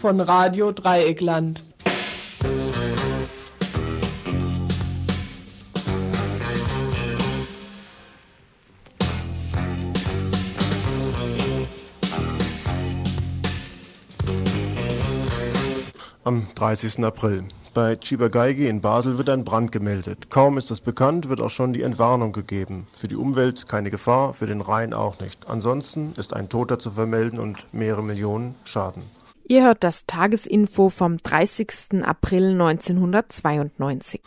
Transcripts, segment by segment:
Von Radio Dreieckland. Am 30. April. Bei Cibergeige in Basel wird ein Brand gemeldet. Kaum ist es bekannt, wird auch schon die Entwarnung gegeben. Für die Umwelt keine Gefahr, für den Rhein auch nicht. Ansonsten ist ein Toter zu vermelden und mehrere Millionen Schaden. Ihr hört das Tagesinfo vom 30. April 1992.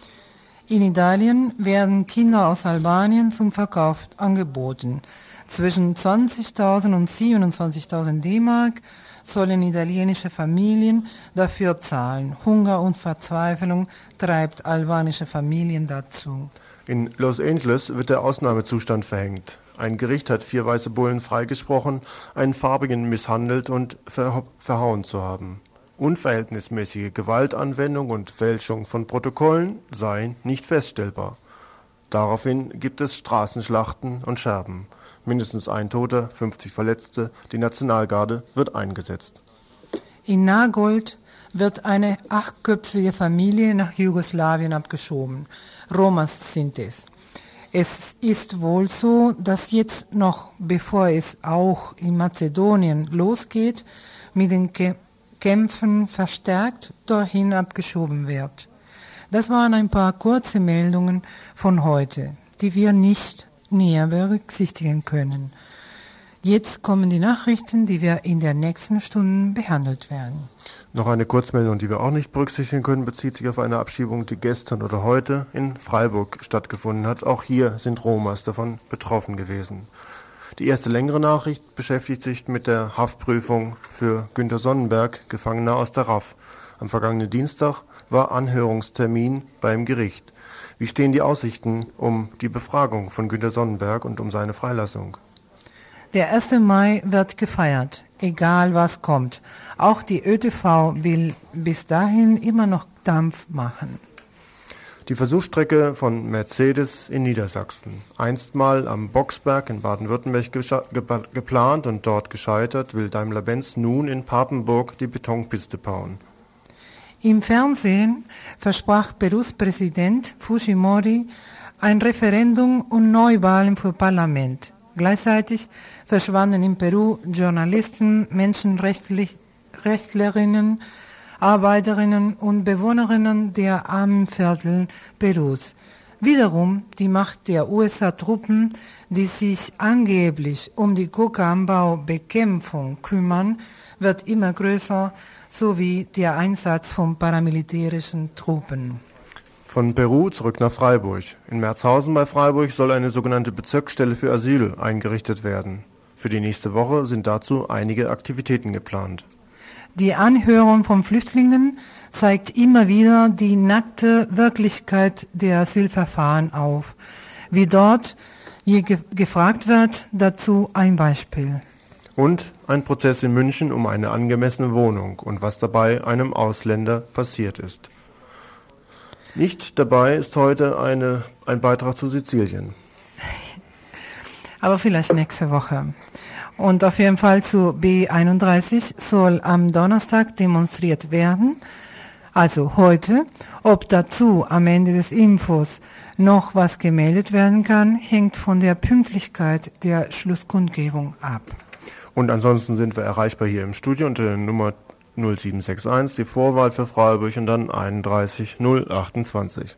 In Italien werden Kinder aus Albanien zum Verkauf angeboten. Zwischen 20.000 und 27.000 D-Mark sollen italienische Familien dafür zahlen. Hunger und Verzweiflung treibt albanische Familien dazu. In Los Angeles wird der Ausnahmezustand verhängt. Ein Gericht hat vier weiße Bullen freigesprochen, einen farbigen misshandelt und ver verhauen zu haben. Unverhältnismäßige Gewaltanwendung und Fälschung von Protokollen seien nicht feststellbar. Daraufhin gibt es Straßenschlachten und Scherben. Mindestens ein Toter, 50 Verletzte, die Nationalgarde wird eingesetzt. In Nagold wird eine achtköpfige Familie nach Jugoslawien abgeschoben. Romas sind es. Es ist wohl so, dass jetzt noch, bevor es auch in Mazedonien losgeht, mit den Kämpfen verstärkt dorthin abgeschoben wird. Das waren ein paar kurze Meldungen von heute, die wir nicht näher berücksichtigen können. Jetzt kommen die Nachrichten, die wir in der nächsten Stunde behandelt werden. Noch eine Kurzmeldung, die wir auch nicht berücksichtigen können, bezieht sich auf eine Abschiebung, die gestern oder heute in Freiburg stattgefunden hat. Auch hier sind Romas davon betroffen gewesen. Die erste längere Nachricht beschäftigt sich mit der Haftprüfung für Günter Sonnenberg, Gefangener aus der RAF. Am vergangenen Dienstag war Anhörungstermin beim Gericht. Wie stehen die Aussichten um die Befragung von Günter Sonnenberg und um seine Freilassung? Der 1. Mai wird gefeiert, egal was kommt. Auch die ÖTV will bis dahin immer noch Dampf machen. Die Versuchsstrecke von Mercedes in Niedersachsen. Einstmal am Boxberg in Baden-Württemberg geplant und dort gescheitert, will Daimler-Benz nun in Papenburg die Betonpiste bauen. Im Fernsehen versprach Perus Präsident Fujimori ein Referendum und Neuwahlen für Parlament. Gleichzeitig verschwanden in Peru Journalisten, Menschenrechtlerinnen, Arbeiterinnen und Bewohnerinnen der armen Viertel Perus. Wiederum die Macht der USA-Truppen, die sich angeblich um die Kokaanbaubekämpfung kümmern, wird immer größer sowie der Einsatz von paramilitärischen Truppen. Von Peru zurück nach Freiburg. In Merzhausen bei Freiburg soll eine sogenannte Bezirksstelle für Asyl eingerichtet werden. Für die nächste Woche sind dazu einige Aktivitäten geplant. Die Anhörung von Flüchtlingen zeigt immer wieder die nackte Wirklichkeit der Asylverfahren auf. Wie dort je ge gefragt wird, dazu ein Beispiel und ein Prozess in München um eine angemessene Wohnung und was dabei einem Ausländer passiert ist. Nicht dabei ist heute eine, ein Beitrag zu Sizilien. Aber vielleicht nächste Woche. Und auf jeden Fall zu B31 soll am Donnerstag demonstriert werden. Also heute. Ob dazu am Ende des Infos noch was gemeldet werden kann, hängt von der Pünktlichkeit der Schlusskundgebung ab. Und ansonsten sind wir erreichbar hier im Studio unter der Nummer 0761, die Vorwahl für Freiburg und dann 31028.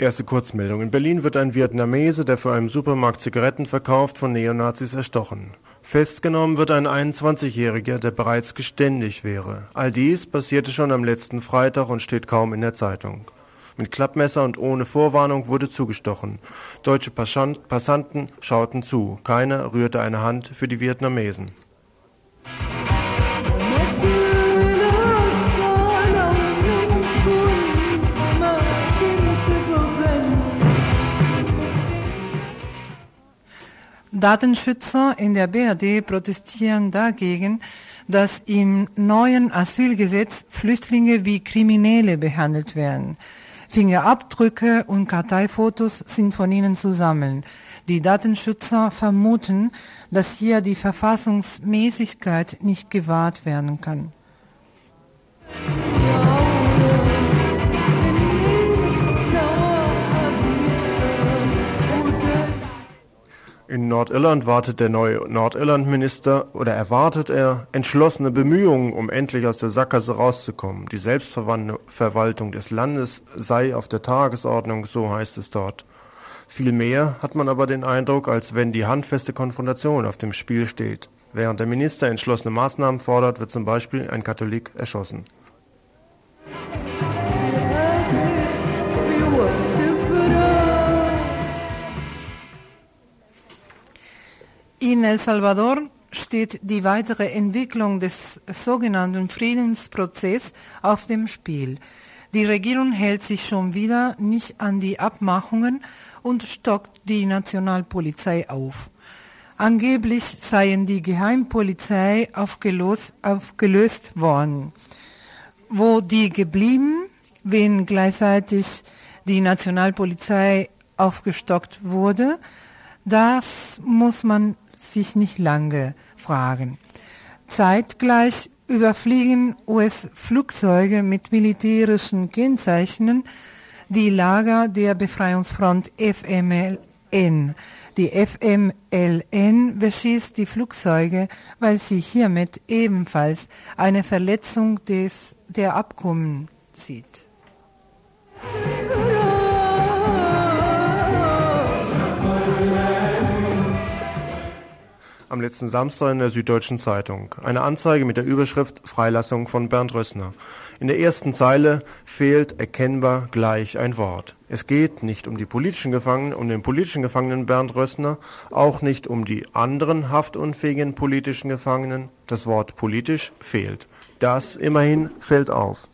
Erste Kurzmeldung. In Berlin wird ein Vietnamese, der für einen Supermarkt Zigaretten verkauft, von Neonazis erstochen. Festgenommen wird ein 21-Jähriger, der bereits geständig wäre. All dies passierte schon am letzten Freitag und steht kaum in der Zeitung. Mit Klappmesser und ohne Vorwarnung wurde zugestochen. Deutsche Passanten schauten zu. Keiner rührte eine Hand für die Vietnamesen. Datenschützer in der BRD protestieren dagegen, dass im neuen Asylgesetz Flüchtlinge wie Kriminelle behandelt werden. Fingerabdrücke und Karteifotos sind von ihnen zu sammeln. Die Datenschützer vermuten, dass hier die Verfassungsmäßigkeit nicht gewahrt werden kann. In Nordirland wartet der neue Nordirland-Minister oder erwartet er entschlossene Bemühungen, um endlich aus der Sackgasse rauszukommen. Die Selbstverwaltung des Landes sei auf der Tagesordnung, so heißt es dort. Vielmehr hat man aber den Eindruck, als wenn die handfeste Konfrontation auf dem Spiel steht. Während der Minister entschlossene Maßnahmen fordert, wird zum Beispiel ein Katholik erschossen. In El Salvador steht die weitere Entwicklung des sogenannten Friedensprozesses auf dem Spiel. Die Regierung hält sich schon wieder nicht an die Abmachungen und stockt die Nationalpolizei auf. Angeblich seien die Geheimpolizei aufgelöst, aufgelöst worden. Wo die geblieben, wenn gleichzeitig die Nationalpolizei aufgestockt wurde, das muss man sich nicht lange fragen. Zeitgleich überfliegen US-Flugzeuge mit militärischen Kennzeichnen die Lager der Befreiungsfront FMLN. Die FMLN beschießt die Flugzeuge, weil sie hiermit ebenfalls eine Verletzung des, der Abkommen sieht. Am letzten Samstag in der Süddeutschen Zeitung. Eine Anzeige mit der Überschrift Freilassung von Bernd Rössner. In der ersten Zeile fehlt erkennbar gleich ein Wort. Es geht nicht um die politischen Gefangenen, um den politischen Gefangenen Bernd Rössner, auch nicht um die anderen haftunfähigen politischen Gefangenen. Das Wort politisch fehlt. Das immerhin fällt auf.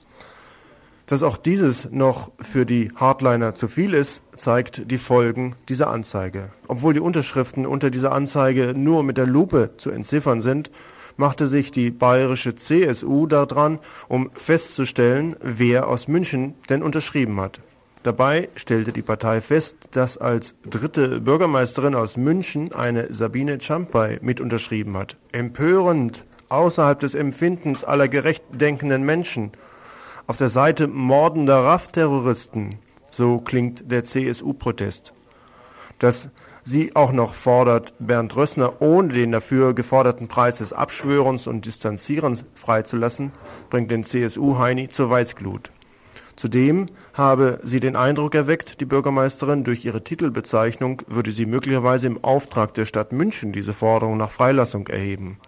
Dass auch dieses noch für die Hardliner zu viel ist, zeigt die Folgen dieser Anzeige. Obwohl die Unterschriften unter dieser Anzeige nur mit der Lupe zu entziffern sind, machte sich die bayerische CSU daran, um festzustellen, wer aus München denn unterschrieben hat. Dabei stellte die Partei fest, dass als dritte Bürgermeisterin aus München eine Sabine Champai mit unterschrieben hat. Empörend, außerhalb des Empfindens aller gerecht denkenden Menschen – auf der Seite mordender RAF-Terroristen, so klingt der CSU-Protest. Dass sie auch noch fordert, Bernd Rössner ohne den dafür geforderten Preis des Abschwörens und Distanzierens freizulassen, bringt den CSU-Heini zur Weißglut. Zudem habe sie den Eindruck erweckt, die Bürgermeisterin durch ihre Titelbezeichnung würde sie möglicherweise im Auftrag der Stadt München diese Forderung nach Freilassung erheben.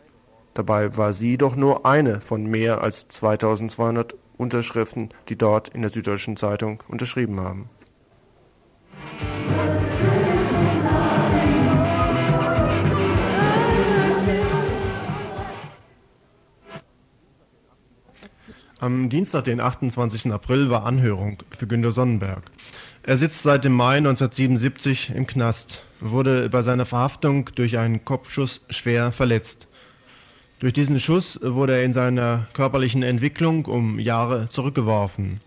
Dabei war sie doch nur eine von mehr als 2200 Unterschriften, die dort in der Süddeutschen Zeitung unterschrieben haben. Am Dienstag, den 28. April, war Anhörung für Günter Sonnenberg. Er sitzt seit dem Mai 1977 im Knast, wurde bei seiner Verhaftung durch einen Kopfschuss schwer verletzt. Durch diesen Schuss wurde er in seiner körperlichen Entwicklung um Jahre zurückgeworfen.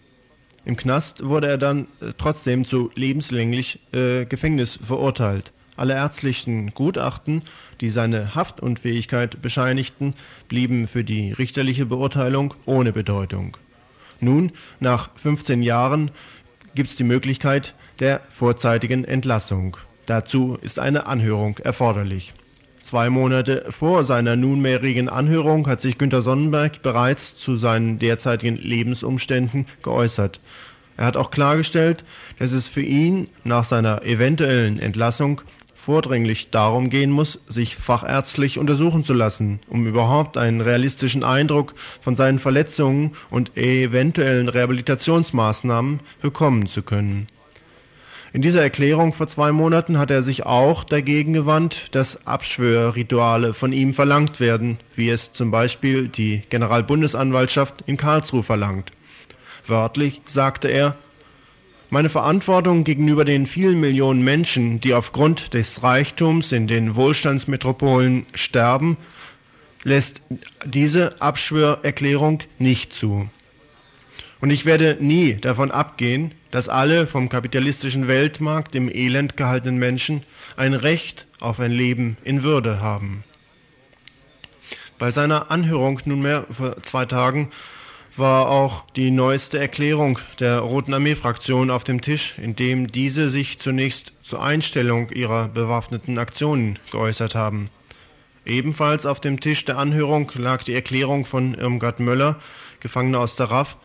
Im Knast wurde er dann äh, trotzdem zu lebenslänglich äh, Gefängnis verurteilt. Alle ärztlichen Gutachten, die seine Haftunfähigkeit bescheinigten, blieben für die richterliche Beurteilung ohne Bedeutung. Nun, nach 15 Jahren, gibt es die Möglichkeit der vorzeitigen Entlassung. Dazu ist eine Anhörung erforderlich. Zwei Monate vor seiner nunmehrigen Anhörung hat sich Günter Sonnenberg bereits zu seinen derzeitigen Lebensumständen geäußert. Er hat auch klargestellt, dass es für ihn nach seiner eventuellen Entlassung vordringlich darum gehen muss, sich fachärztlich untersuchen zu lassen, um überhaupt einen realistischen Eindruck von seinen Verletzungen und eventuellen Rehabilitationsmaßnahmen bekommen zu können. In dieser Erklärung vor zwei Monaten hat er sich auch dagegen gewandt, dass Abschwörrituale von ihm verlangt werden, wie es zum Beispiel die Generalbundesanwaltschaft in Karlsruhe verlangt. Wörtlich sagte er, Meine Verantwortung gegenüber den vielen Millionen Menschen, die aufgrund des Reichtums in den Wohlstandsmetropolen sterben, lässt diese Abschwörerklärung nicht zu. Und ich werde nie davon abgehen, dass alle vom kapitalistischen Weltmarkt im Elend gehaltenen Menschen ein Recht auf ein Leben in Würde haben. Bei seiner Anhörung nunmehr vor zwei Tagen war auch die neueste Erklärung der Roten Armee-Fraktion auf dem Tisch, in dem diese sich zunächst zur Einstellung ihrer bewaffneten Aktionen geäußert haben. Ebenfalls auf dem Tisch der Anhörung lag die Erklärung von Irmgard Möller, Gefangener aus der RAF,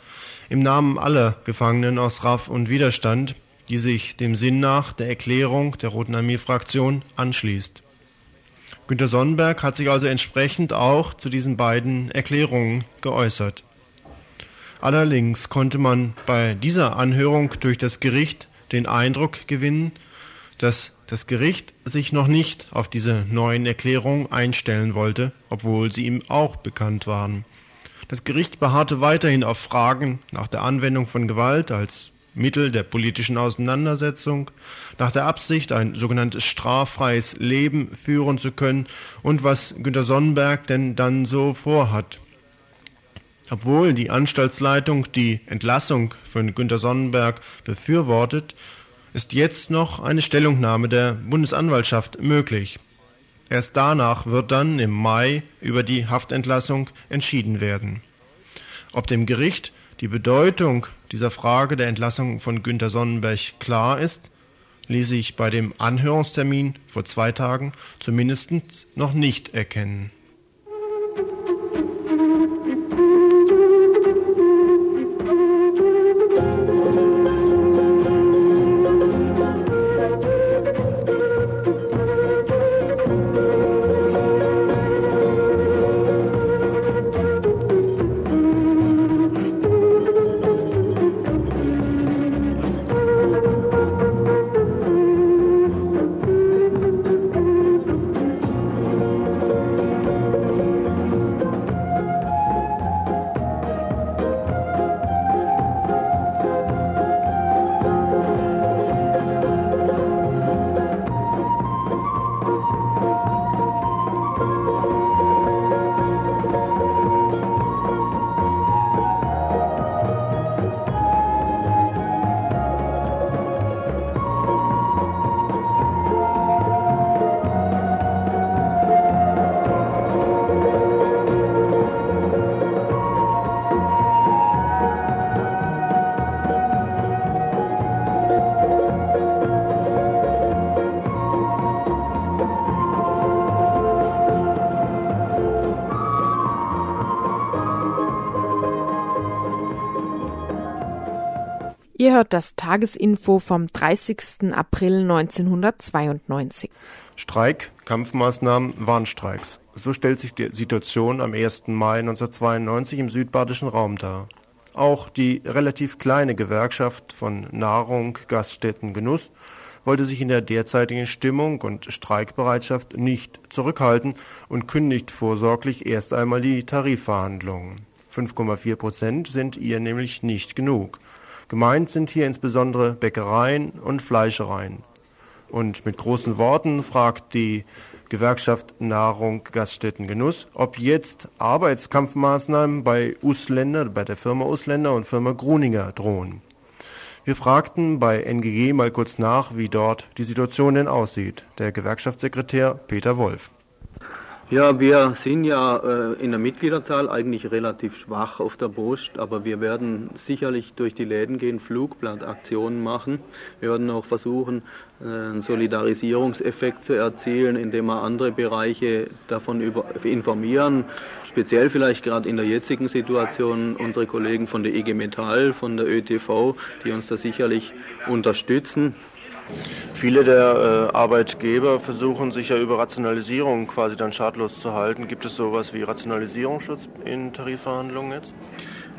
im Namen aller Gefangenen aus RAF und Widerstand, die sich dem Sinn nach der Erklärung der Roten Armee-Fraktion anschließt. Günter Sonnenberg hat sich also entsprechend auch zu diesen beiden Erklärungen geäußert. Allerdings konnte man bei dieser Anhörung durch das Gericht den Eindruck gewinnen, dass das Gericht sich noch nicht auf diese neuen Erklärungen einstellen wollte, obwohl sie ihm auch bekannt waren. Das Gericht beharrte weiterhin auf Fragen nach der Anwendung von Gewalt als Mittel der politischen Auseinandersetzung, nach der Absicht, ein sogenanntes straffreies Leben führen zu können und was Günter Sonnenberg denn dann so vorhat. Obwohl die Anstaltsleitung die Entlassung von Günter Sonnenberg befürwortet, ist jetzt noch eine Stellungnahme der Bundesanwaltschaft möglich. Erst danach wird dann im Mai über die Haftentlassung entschieden werden. Ob dem Gericht die Bedeutung dieser Frage der Entlassung von Günter Sonnenberg klar ist, ließ sich bei dem Anhörungstermin vor zwei Tagen zumindest noch nicht erkennen. Hört das Tagesinfo vom 30. April 1992. Streik, Kampfmaßnahmen, Warnstreiks. So stellt sich die Situation am 1. Mai 1992 im südbadischen Raum dar. Auch die relativ kleine Gewerkschaft von Nahrung, Gaststätten, Genuss wollte sich in der derzeitigen Stimmung und Streikbereitschaft nicht zurückhalten und kündigt vorsorglich erst einmal die Tarifverhandlungen. 5,4 Prozent sind ihr nämlich nicht genug. Gemeint sind hier insbesondere Bäckereien und Fleischereien. Und mit großen Worten fragt die Gewerkschaft Nahrung Gaststätten Genuss, ob jetzt Arbeitskampfmaßnahmen bei Usländer, bei der Firma Usländer und Firma Gruninger drohen. Wir fragten bei NGG mal kurz nach, wie dort die Situation denn aussieht. Der Gewerkschaftssekretär Peter Wolf. Ja, wir sind ja äh, in der Mitgliederzahl eigentlich relativ schwach auf der Brust, aber wir werden sicherlich durch die Läden gehen, Flugblattaktionen machen. Wir werden auch versuchen, äh, einen Solidarisierungseffekt zu erzielen, indem wir andere Bereiche davon informieren. Speziell vielleicht gerade in der jetzigen Situation unsere Kollegen von der IG Metall, von der ÖTV, die uns da sicherlich unterstützen. Viele der äh, Arbeitgeber versuchen sich ja über Rationalisierung quasi dann schadlos zu halten. Gibt es sowas wie Rationalisierungsschutz in Tarifverhandlungen jetzt?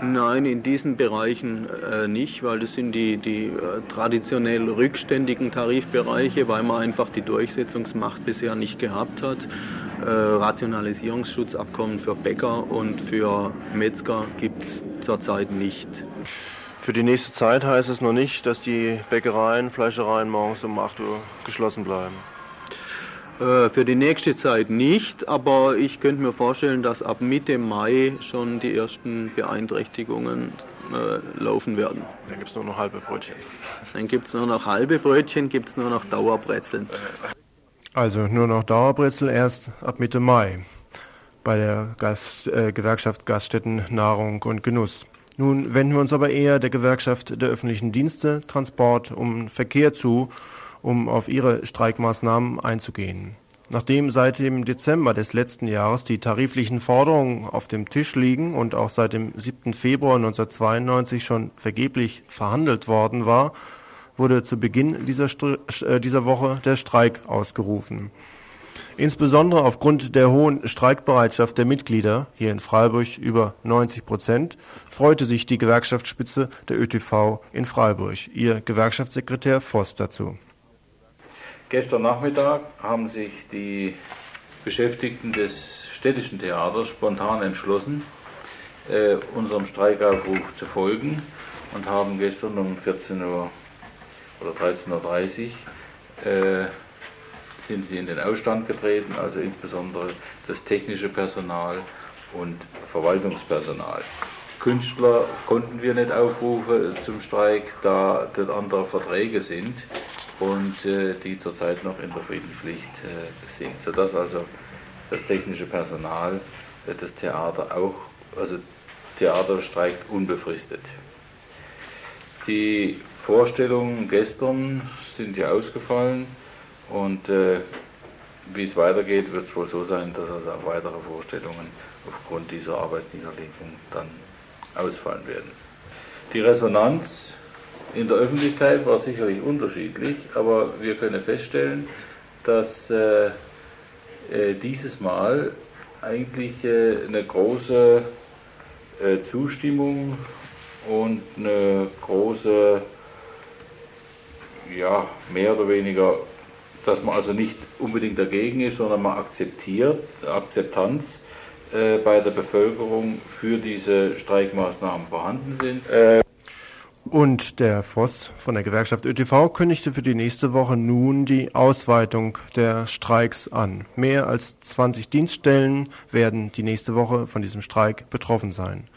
Nein, in diesen Bereichen äh, nicht, weil das sind die, die äh, traditionell rückständigen Tarifbereiche, weil man einfach die Durchsetzungsmacht bisher nicht gehabt hat. Äh, Rationalisierungsschutzabkommen für Bäcker und für Metzger gibt es zurzeit nicht. Für die nächste Zeit heißt es noch nicht, dass die Bäckereien, Fleischereien morgens um 8 Uhr geschlossen bleiben. Äh, für die nächste Zeit nicht, aber ich könnte mir vorstellen, dass ab Mitte Mai schon die ersten Beeinträchtigungen äh, laufen werden. Dann gibt es nur noch halbe Brötchen. Dann gibt es nur noch halbe Brötchen, gibt es nur noch Dauerbrezeln. Also nur noch Dauerbrezel erst ab Mitte Mai bei der Gast, äh, Gewerkschaft Gaststätten Nahrung und Genuss. Nun wenden wir uns aber eher der Gewerkschaft der öffentlichen Dienste, Transport und Verkehr zu um auf ihre Streikmaßnahmen einzugehen. Nachdem seit dem Dezember des letzten Jahres die tariflichen Forderungen auf dem Tisch liegen und auch seit dem 7. Februar 1992 schon vergeblich verhandelt worden war, wurde zu Beginn dieser, äh, dieser Woche der Streik ausgerufen. Insbesondere aufgrund der hohen Streikbereitschaft der Mitglieder, hier in Freiburg über 90 Prozent, freute sich die Gewerkschaftsspitze der ÖTV in Freiburg. Ihr Gewerkschaftssekretär Voss dazu. Gestern Nachmittag haben sich die Beschäftigten des städtischen Theaters spontan entschlossen, äh, unserem Streikaufruf zu folgen und haben gestern um 14 Uhr oder 13.30 Uhr äh, sind sie in den Ausstand getreten, also insbesondere das technische Personal und Verwaltungspersonal. Künstler konnten wir nicht aufrufen zum Streik, da dort andere Verträge sind und äh, die zurzeit noch in der Friedenspflicht äh, sind, sodass also das technische Personal äh, das Theater auch, also Theater streikt unbefristet. Die Vorstellungen gestern sind ja ausgefallen und äh, wie es weitergeht, wird es wohl so sein, dass also auch weitere Vorstellungen aufgrund dieser Arbeitsniederlegung dann ausfallen werden. Die Resonanz in der Öffentlichkeit war sicherlich unterschiedlich, aber wir können feststellen, dass äh, äh, dieses Mal eigentlich äh, eine große äh, Zustimmung und eine große, ja, mehr oder weniger, dass man also nicht unbedingt dagegen ist, sondern man akzeptiert, Akzeptanz äh, bei der Bevölkerung für diese Streikmaßnahmen vorhanden sind. Äh, und der Voss von der Gewerkschaft ÖTV kündigte für die nächste Woche nun die Ausweitung der Streiks an. Mehr als 20 Dienststellen werden die nächste Woche von diesem Streik betroffen sein.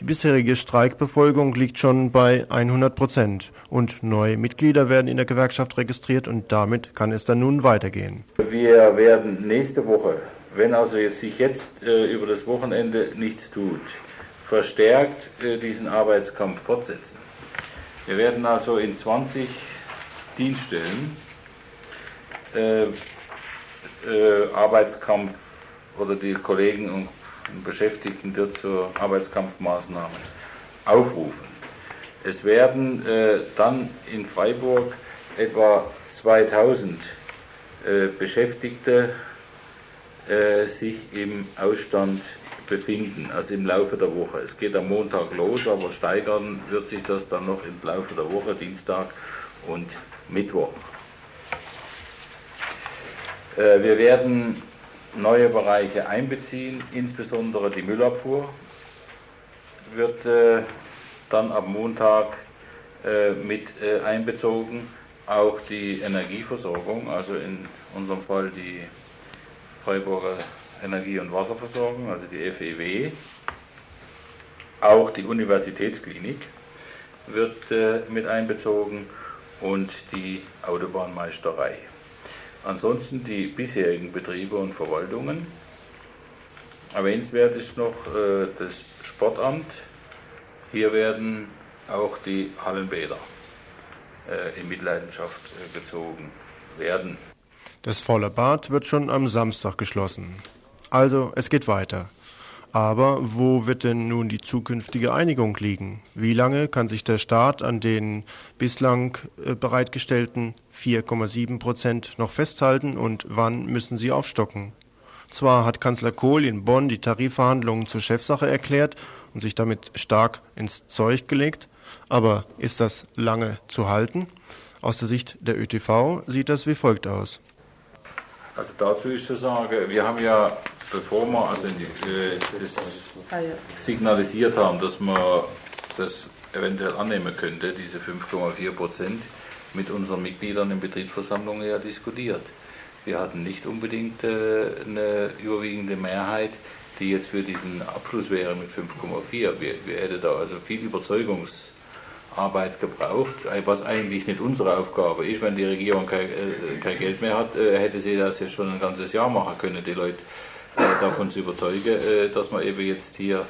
Die bisherige Streikbefolgung liegt schon bei 100 Prozent und neue Mitglieder werden in der Gewerkschaft registriert und damit kann es dann nun weitergehen. Wir werden nächste Woche, wenn also jetzt sich jetzt äh, über das Wochenende nichts tut, verstärkt äh, diesen Arbeitskampf fortsetzen. Wir werden also in 20 Dienststellen äh, äh, Arbeitskampf oder die Kollegen und Beschäftigten dort zur Arbeitskampfmaßnahmen aufrufen. Es werden äh, dann in Freiburg etwa 2000 äh, Beschäftigte äh, sich im Ausstand befinden, also im Laufe der Woche. Es geht am Montag los, aber steigern wird sich das dann noch im Laufe der Woche, Dienstag und Mittwoch. Äh, wir werden neue Bereiche einbeziehen, insbesondere die Müllabfuhr wird äh, dann am Montag äh, mit einbezogen, auch die Energieversorgung, also in unserem Fall die Freiburger Energie- und Wasserversorgung, also die FEW. Auch die Universitätsklinik wird äh, mit einbezogen und die Autobahnmeisterei. Ansonsten die bisherigen Betriebe und Verwaltungen. Erwähnenswert ist noch äh, das Sportamt. Hier werden auch die Hallenbäder äh, in Mitleidenschaft äh, gezogen werden. Das volle Bad wird schon am Samstag geschlossen. Also, es geht weiter. Aber wo wird denn nun die zukünftige Einigung liegen? Wie lange kann sich der Staat an den bislang äh, bereitgestellten 4,7 Prozent noch festhalten und wann müssen sie aufstocken? Zwar hat Kanzler Kohl in Bonn die Tarifverhandlungen zur Chefsache erklärt und sich damit stark ins Zeug gelegt, aber ist das lange zu halten? Aus der Sicht der ÖTV sieht das wie folgt aus. Also dazu ist zu sagen, wir haben ja bevor wir also die, äh, das signalisiert haben, dass wir das eventuell annehmen könnte, diese 5,4 Prozent, mit unseren Mitgliedern in Betriebsversammlungen ja diskutiert. Wir hatten nicht unbedingt äh, eine überwiegende Mehrheit, die jetzt für diesen Abschluss wäre mit 5,4. Wir, wir hätten da also viel Überzeugungsarbeit gebraucht, was eigentlich nicht unsere Aufgabe ist. Wenn die Regierung kein, äh, kein Geld mehr hat, äh, hätte sie das ja schon ein ganzes Jahr machen können, die Leute äh, davon zu überzeugen, äh, dass man eben jetzt hier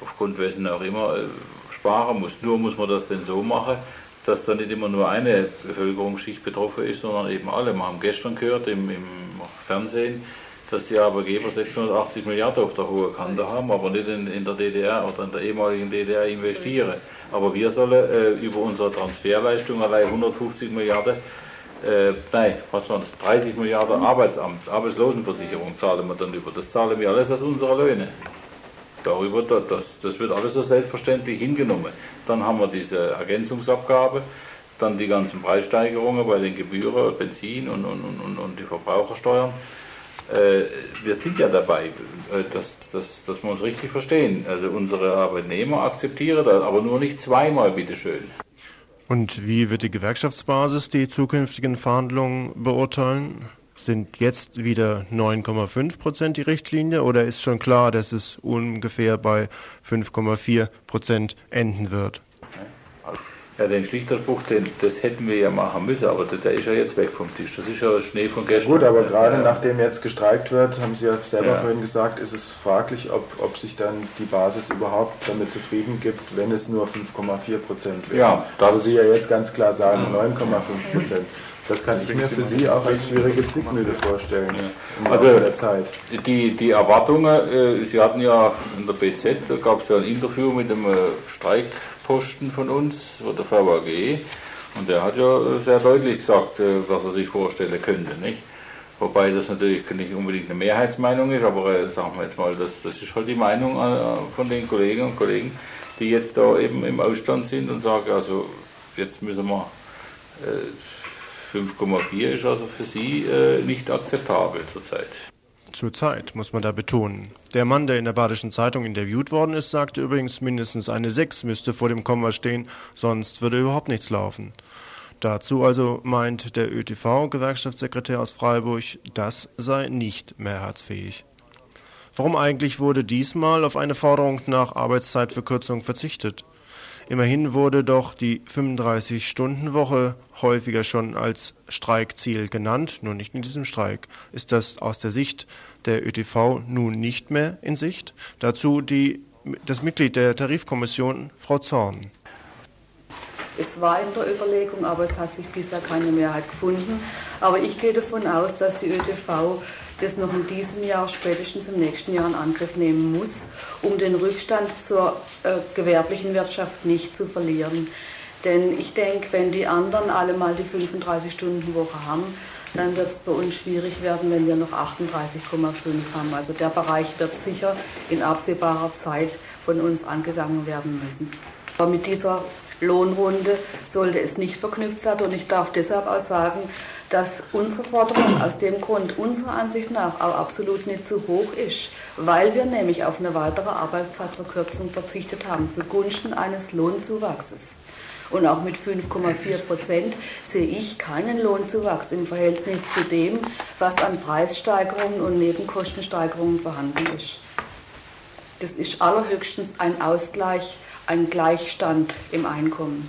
aufgrund wessen auch immer äh, sparen muss. Nur muss man das denn so machen, dass da nicht immer nur eine Bevölkerungsschicht betroffen ist, sondern eben alle. Wir haben gestern gehört im, im Fernsehen, dass die Arbeitgeber 680 Milliarden auf der hohen Kante haben, aber nicht in, in, der DDR oder in der ehemaligen DDR investieren. Aber wir sollen äh, über unsere Transferleistung allein 150 Milliarden, äh, nein, was waren das, 30 Milliarden Arbeitsamt, Arbeitslosenversicherung zahlen wir dann über. Das zahlen wir alles aus unserer Löhne. Darüber, das, das wird alles so selbstverständlich hingenommen. Dann haben wir diese Ergänzungsabgabe, dann die ganzen Preissteigerungen bei den Gebühren, Benzin und, und, und, und die Verbrauchersteuern. Äh, wir sind ja dabei, äh, das, das, das muss richtig verstehen. Also unsere Arbeitnehmer akzeptieren das, aber nur nicht zweimal, bitteschön. Und wie wird die Gewerkschaftsbasis die zukünftigen Verhandlungen beurteilen? Sind jetzt wieder 9,5 Prozent die Richtlinie oder ist schon klar, dass es ungefähr bei 5,4 Prozent enden wird? Ja, den Schlichterspruch, den, das hätten wir ja machen müssen, aber der, der ist ja jetzt weg vom Tisch. Das ist ja Schnee von gestern. Gut, aber gerade ja. nachdem jetzt gestreikt wird, haben Sie ja selber ja. vorhin gesagt, ist es fraglich, ob, ob sich dann die Basis überhaupt damit zufrieden gibt, wenn es nur 5,4 Prozent wäre. Ja, das also Sie ja jetzt ganz klar sagen, 9,5 Prozent. Das kann ich mir für Sie auch als schwierige Zugmühle vorstellen. Ja. Also der Zeit. Die, die Erwartungen, äh, Sie hatten ja in der BZ, da gab es ja ein Interview mit dem äh, Streikposten von uns, von der VAG, und der hat ja sehr deutlich gesagt, äh, was er sich vorstellen könnte. Nicht? Wobei das natürlich nicht unbedingt eine Mehrheitsmeinung ist, aber äh, sagen wir jetzt mal, das, das ist halt die Meinung äh, von den Kolleginnen und Kollegen, die jetzt da eben im Ausstand sind und sagen, also jetzt müssen wir äh, 5,4 ist also für Sie äh, nicht akzeptabel zurzeit. Zurzeit, muss man da betonen. Der Mann, der in der Badischen Zeitung interviewt worden ist, sagte übrigens, mindestens eine 6 müsste vor dem Komma stehen, sonst würde überhaupt nichts laufen. Dazu also meint der ÖTV-Gewerkschaftssekretär aus Freiburg, das sei nicht mehrheitsfähig. Warum eigentlich wurde diesmal auf eine Forderung nach Arbeitszeitverkürzung verzichtet? Immerhin wurde doch die 35-Stunden-Woche häufiger schon als Streikziel genannt, nur nicht in diesem Streik. Ist das aus der Sicht der ÖTV nun nicht mehr in Sicht? Dazu die, das Mitglied der Tarifkommission, Frau Zorn. Es war in der Überlegung, aber es hat sich bisher keine Mehrheit gefunden. Aber ich gehe davon aus, dass die ÖTV das noch in diesem Jahr, spätestens im nächsten Jahr in Angriff nehmen muss, um den Rückstand zur äh, gewerblichen Wirtschaft nicht zu verlieren. Denn ich denke, wenn die anderen alle mal die 35-Stunden-Woche haben, dann wird es bei uns schwierig werden, wenn wir noch 38,5 haben. Also der Bereich wird sicher in absehbarer Zeit von uns angegangen werden müssen. Aber mit dieser Lohnrunde sollte es nicht verknüpft werden und ich darf deshalb auch sagen, dass unsere Forderung aus dem Grund unserer Ansicht nach auch absolut nicht zu hoch ist, weil wir nämlich auf eine weitere Arbeitszeitverkürzung verzichtet haben zugunsten eines Lohnzuwachses. Und auch mit 5,4 Prozent sehe ich keinen Lohnzuwachs im Verhältnis zu dem, was an Preissteigerungen und Nebenkostensteigerungen vorhanden ist. Das ist allerhöchstens ein Ausgleich, ein Gleichstand im Einkommen.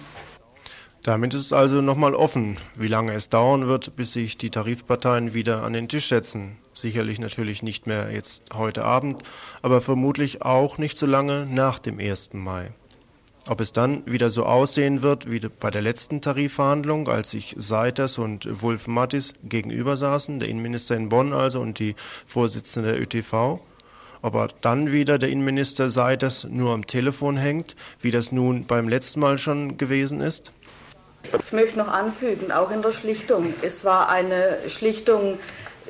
Damit ist also nochmal offen, wie lange es dauern wird, bis sich die Tarifparteien wieder an den Tisch setzen. Sicherlich natürlich nicht mehr jetzt heute Abend, aber vermutlich auch nicht so lange nach dem 1. Mai. Ob es dann wieder so aussehen wird wie bei der letzten Tarifverhandlung, als sich Seiters und Wulf Mattis gegenüber saßen, der Innenminister in Bonn also und die Vorsitzende der ÖTV, ob dann wieder der Innenminister Seiters nur am Telefon hängt, wie das nun beim letzten Mal schon gewesen ist? Ich möchte noch anfügen, auch in der Schlichtung. Es war eine Schlichtung,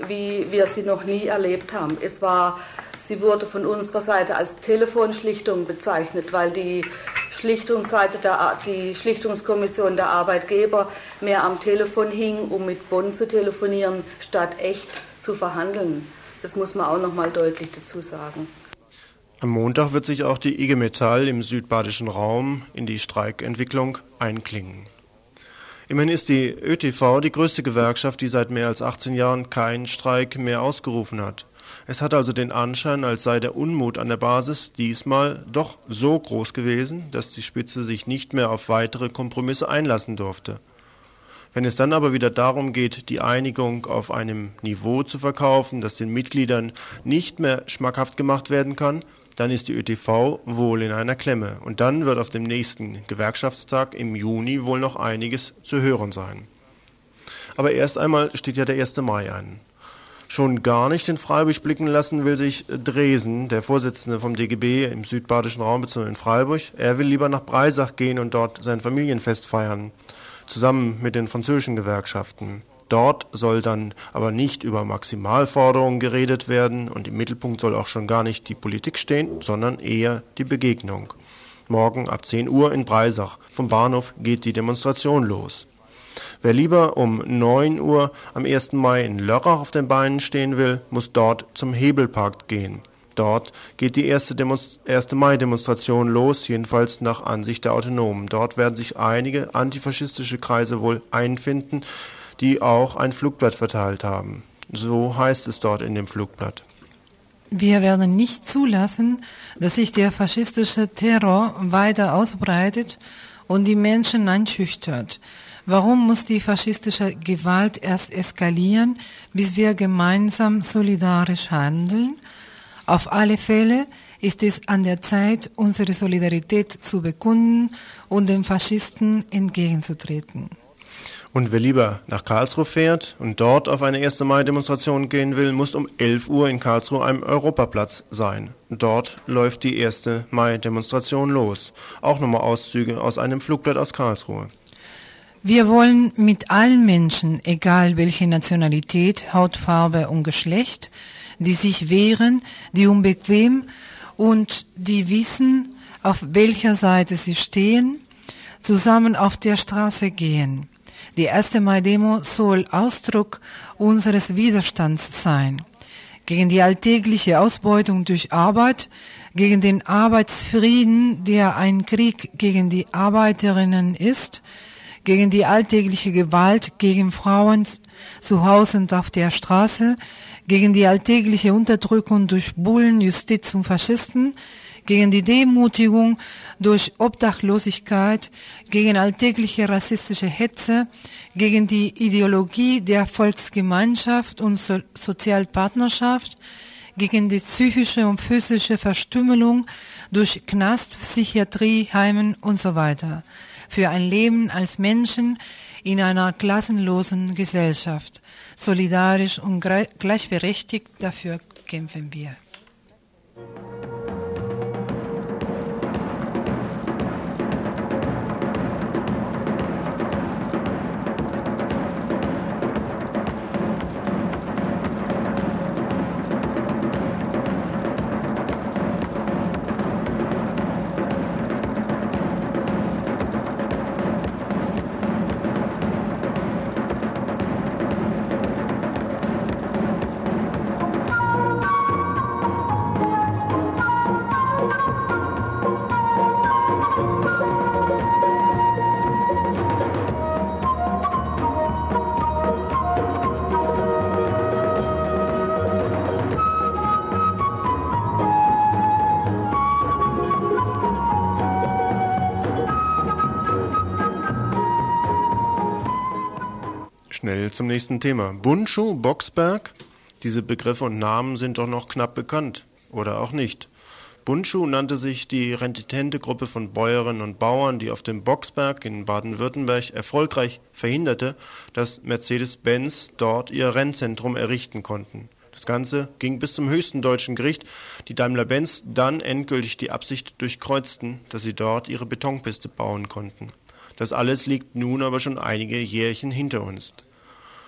wie wir sie noch nie erlebt haben. Es war, sie wurde von unserer Seite als Telefonschlichtung bezeichnet, weil die Schlichtungsseite der, die Schlichtungskommission der Arbeitgeber mehr am Telefon hing, um mit Bonn zu telefonieren, statt echt zu verhandeln. Das muss man auch noch mal deutlich dazu sagen. Am Montag wird sich auch die IG Metall im südbadischen Raum in die Streikentwicklung einklingen. Immerhin ist die ÖTV die größte Gewerkschaft, die seit mehr als 18 Jahren keinen Streik mehr ausgerufen hat. Es hat also den Anschein, als sei der Unmut an der Basis diesmal doch so groß gewesen, dass die Spitze sich nicht mehr auf weitere Kompromisse einlassen durfte. Wenn es dann aber wieder darum geht, die Einigung auf einem Niveau zu verkaufen, das den Mitgliedern nicht mehr schmackhaft gemacht werden kann, dann ist die ÖTV wohl in einer Klemme. Und dann wird auf dem nächsten Gewerkschaftstag im Juni wohl noch einiges zu hören sein. Aber erst einmal steht ja der 1. Mai an. Schon gar nicht in Freiburg blicken lassen will sich Dresen, der Vorsitzende vom DGB im südbadischen Raum bzw. in Freiburg. Er will lieber nach Breisach gehen und dort sein Familienfest feiern, zusammen mit den französischen Gewerkschaften. Dort soll dann aber nicht über Maximalforderungen geredet werden und im Mittelpunkt soll auch schon gar nicht die Politik stehen, sondern eher die Begegnung. Morgen ab 10 Uhr in Breisach. Vom Bahnhof geht die Demonstration los. Wer lieber um 9 Uhr am 1. Mai in Lörrach auf den Beinen stehen will, muss dort zum Hebelpark gehen. Dort geht die erste, 1. Mai-Demonstration los, jedenfalls nach Ansicht der Autonomen. Dort werden sich einige antifaschistische Kreise wohl einfinden, die auch ein Flugblatt verteilt haben. So heißt es dort in dem Flugblatt. Wir werden nicht zulassen, dass sich der faschistische Terror weiter ausbreitet und die Menschen einschüchtert. Warum muss die faschistische Gewalt erst eskalieren, bis wir gemeinsam solidarisch handeln? Auf alle Fälle ist es an der Zeit, unsere Solidarität zu bekunden und den Faschisten entgegenzutreten. Und wer lieber nach Karlsruhe fährt und dort auf eine 1. Mai-Demonstration gehen will, muss um 11 Uhr in Karlsruhe am Europaplatz sein. Dort läuft die 1. Mai-Demonstration los. Auch nochmal Auszüge aus einem Flugblatt aus Karlsruhe. Wir wollen mit allen Menschen, egal welche Nationalität, Hautfarbe und Geschlecht, die sich wehren, die unbequem und die wissen, auf welcher Seite sie stehen, zusammen auf der Straße gehen. Die erste Mai-Demo soll Ausdruck unseres Widerstands sein. Gegen die alltägliche Ausbeutung durch Arbeit, gegen den Arbeitsfrieden, der ein Krieg gegen die Arbeiterinnen ist, gegen die alltägliche Gewalt gegen Frauen zu Hause und auf der Straße, gegen die alltägliche Unterdrückung durch Bullen, Justiz und Faschisten, gegen die Demutigung durch Obdachlosigkeit, gegen alltägliche rassistische Hetze, gegen die Ideologie der Volksgemeinschaft und so Sozialpartnerschaft, gegen die psychische und physische Verstümmelung durch Knast, Psychiatrie, Heimen und so weiter. Für ein Leben als Menschen in einer klassenlosen Gesellschaft. Solidarisch und gleichberechtigt dafür kämpfen wir. Nächsten Thema. Bundschuh, Boxberg, diese Begriffe und Namen sind doch noch knapp bekannt. Oder auch nicht. Bundschuh nannte sich die renitente Gruppe von Bäuerinnen und Bauern, die auf dem Boxberg in Baden-Württemberg erfolgreich verhinderte, dass Mercedes-Benz dort ihr Rennzentrum errichten konnten. Das Ganze ging bis zum höchsten deutschen Gericht, die Daimler-Benz dann endgültig die Absicht durchkreuzten, dass sie dort ihre Betonpiste bauen konnten. Das alles liegt nun aber schon einige Jährchen hinter uns.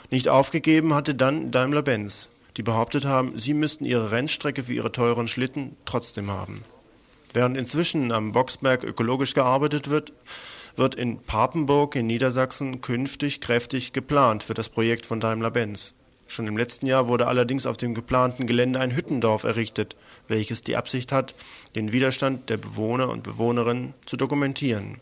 Nicht aufgegeben hatte dann Daimler-Benz, die behauptet haben, sie müssten ihre Rennstrecke für ihre teuren Schlitten trotzdem haben. Während inzwischen am Boxberg ökologisch gearbeitet wird, wird in Papenburg in Niedersachsen künftig kräftig geplant für das Projekt von Daimler-Benz. Schon im letzten Jahr wurde allerdings auf dem geplanten Gelände ein Hüttendorf errichtet, welches die Absicht hat, den Widerstand der Bewohner und Bewohnerinnen zu dokumentieren.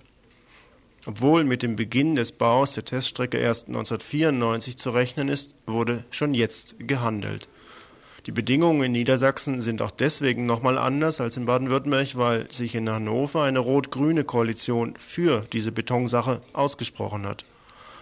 Obwohl mit dem Beginn des Baus der Teststrecke erst 1994 zu rechnen ist, wurde schon jetzt gehandelt. Die Bedingungen in Niedersachsen sind auch deswegen nochmal anders als in Baden-Württemberg, weil sich in Hannover eine rot-grüne Koalition für diese Betonsache ausgesprochen hat.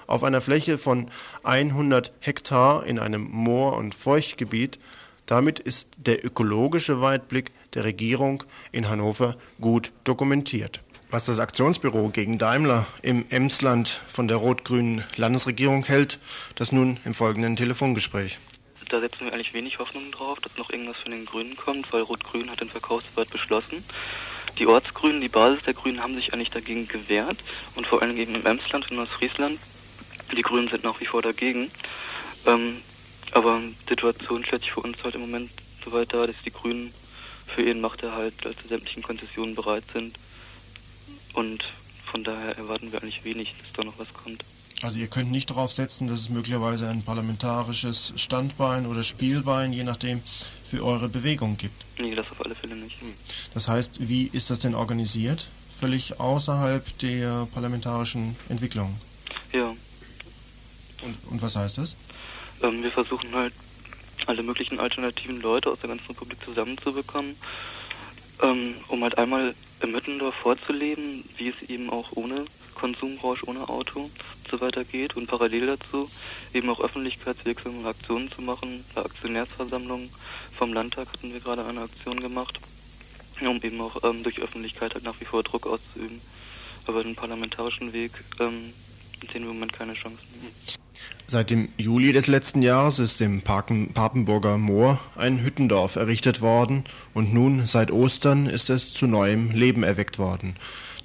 Auf einer Fläche von 100 Hektar in einem Moor- und Feuchtgebiet, damit ist der ökologische Weitblick der Regierung in Hannover gut dokumentiert. Was das Aktionsbüro gegen Daimler im Emsland von der rot-grünen Landesregierung hält, das nun im folgenden Telefongespräch. Da setzen wir eigentlich wenig Hoffnung drauf, dass noch irgendwas von den Grünen kommt, weil Rot-Grün hat den Verkaufswert beschlossen. Die Ortsgrünen, die Basis der Grünen haben sich eigentlich dagegen gewehrt und vor allem gegen im Emsland in Ostfriesland. Die Grünen sind nach wie vor dagegen. Ähm, aber die Situation stellt sich für uns halt im Moment so weit dar, dass die Grünen für ihren Machterhalt also sämtlichen Konzessionen bereit sind. Und von daher erwarten wir eigentlich wenig, dass da noch was kommt. Also ihr könnt nicht darauf setzen, dass es möglicherweise ein parlamentarisches Standbein oder Spielbein, je nachdem, für eure Bewegung gibt. Nee, das auf alle Fälle nicht. Das heißt, wie ist das denn organisiert? Völlig außerhalb der parlamentarischen Entwicklung. Ja. Und, und was heißt das? Ähm, wir versuchen halt alle möglichen alternativen Leute aus der ganzen Republik zusammenzubekommen, ähm, um halt einmal im Mittendorf vorzuleben, wie es eben auch ohne Konsumrausch ohne Auto so weiter geht und parallel dazu eben auch öffentlichkeitswirksame Aktionen zu machen. Bei Aktionärsversammlungen vom Landtag hatten wir gerade eine Aktion gemacht, um eben auch ähm, durch Öffentlichkeit halt nach wie vor Druck auszuüben. Aber den parlamentarischen Weg ähm, sehen wir im Moment keine Chancen. Seit dem Juli des letzten Jahres ist im Parken, Papenburger Moor ein Hüttendorf errichtet worden und nun seit Ostern ist es zu neuem Leben erweckt worden.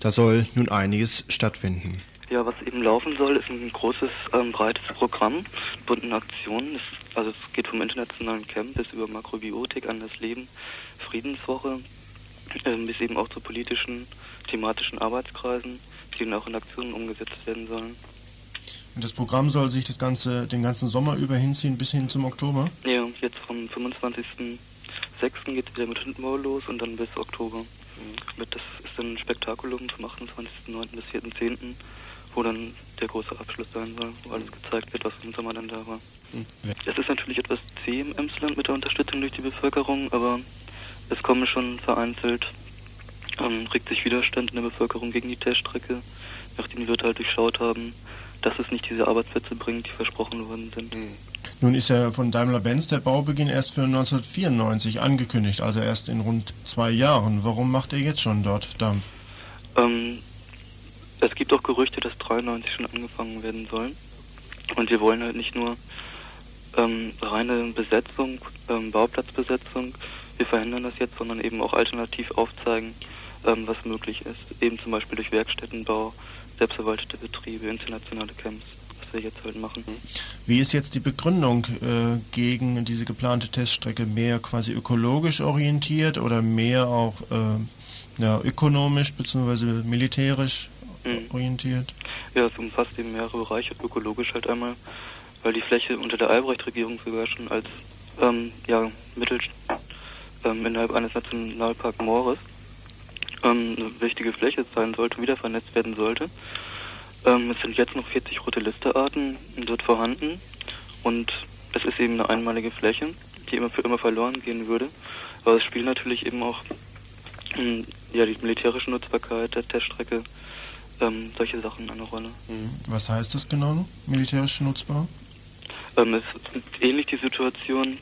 Da soll nun einiges stattfinden. Ja, was eben laufen soll, ist ein großes, ähm, breites Programm, bunten Aktionen. Es, also es geht vom internationalen Camp bis über Makrobiotik an das Leben, Friedenswoche, äh, bis eben auch zu politischen, thematischen Arbeitskreisen, die dann auch in Aktionen umgesetzt werden sollen. Und das Programm soll sich das ganze, den ganzen Sommer über hinziehen bis hin zum Oktober? Ja, jetzt vom 25.06. geht es wieder mit Hindenbau los und dann bis Oktober. Mit, das ist ein Spektakulum vom 28.09. bis 4.10., wo dann der große Abschluss sein soll, wo alles gezeigt wird, was im Sommer dann da war. Hm. Es ist natürlich etwas zäh im Emsland mit der Unterstützung durch die Bevölkerung, aber es kommen schon vereinzelt, ähm, regt sich Widerstand in der Bevölkerung gegen die Teststrecke, nachdem die Leute halt durchschaut haben, dass es nicht diese Arbeitsplätze bringt, die versprochen worden sind. Mhm. Nun ist ja von Daimler-Benz der Baubeginn erst für 1994 angekündigt, also erst in rund zwei Jahren. Warum macht ihr jetzt schon dort Dampf? Ähm, es gibt auch Gerüchte, dass 93 schon angefangen werden soll. Und wir wollen halt nicht nur ähm, reine Besetzung, ähm, Bauplatzbesetzung, wir verhindern das jetzt, sondern eben auch alternativ aufzeigen, ähm, was möglich ist. Eben zum Beispiel durch Werkstättenbau, selbstverwaltete Betriebe, internationale Camps wir jetzt halt machen. Wie ist jetzt die Begründung äh, gegen diese geplante Teststrecke? Mehr quasi ökologisch orientiert oder mehr auch äh, ja, ökonomisch bzw. militärisch mhm. orientiert? Ja, es umfasst eben mehrere Bereiche. Ökologisch halt einmal, weil die Fläche unter der Albrecht-Regierung sogar schon als ähm, ja, Mittel ähm, innerhalb eines Nationalparks Moores ähm, eine wichtige Fläche sein sollte, wieder vernetzt werden sollte. Ähm, es sind jetzt noch 40 rote Listearten dort vorhanden und es ist eben eine einmalige Fläche, die immer für immer verloren gehen würde. Aber es spielt natürlich eben auch ähm, ja, die militärische Nutzbarkeit der Teststrecke, ähm, solche Sachen eine Rolle. Mhm. Was heißt das genau, militärisch nutzbar? Ähm, es ist ähnlich die Situation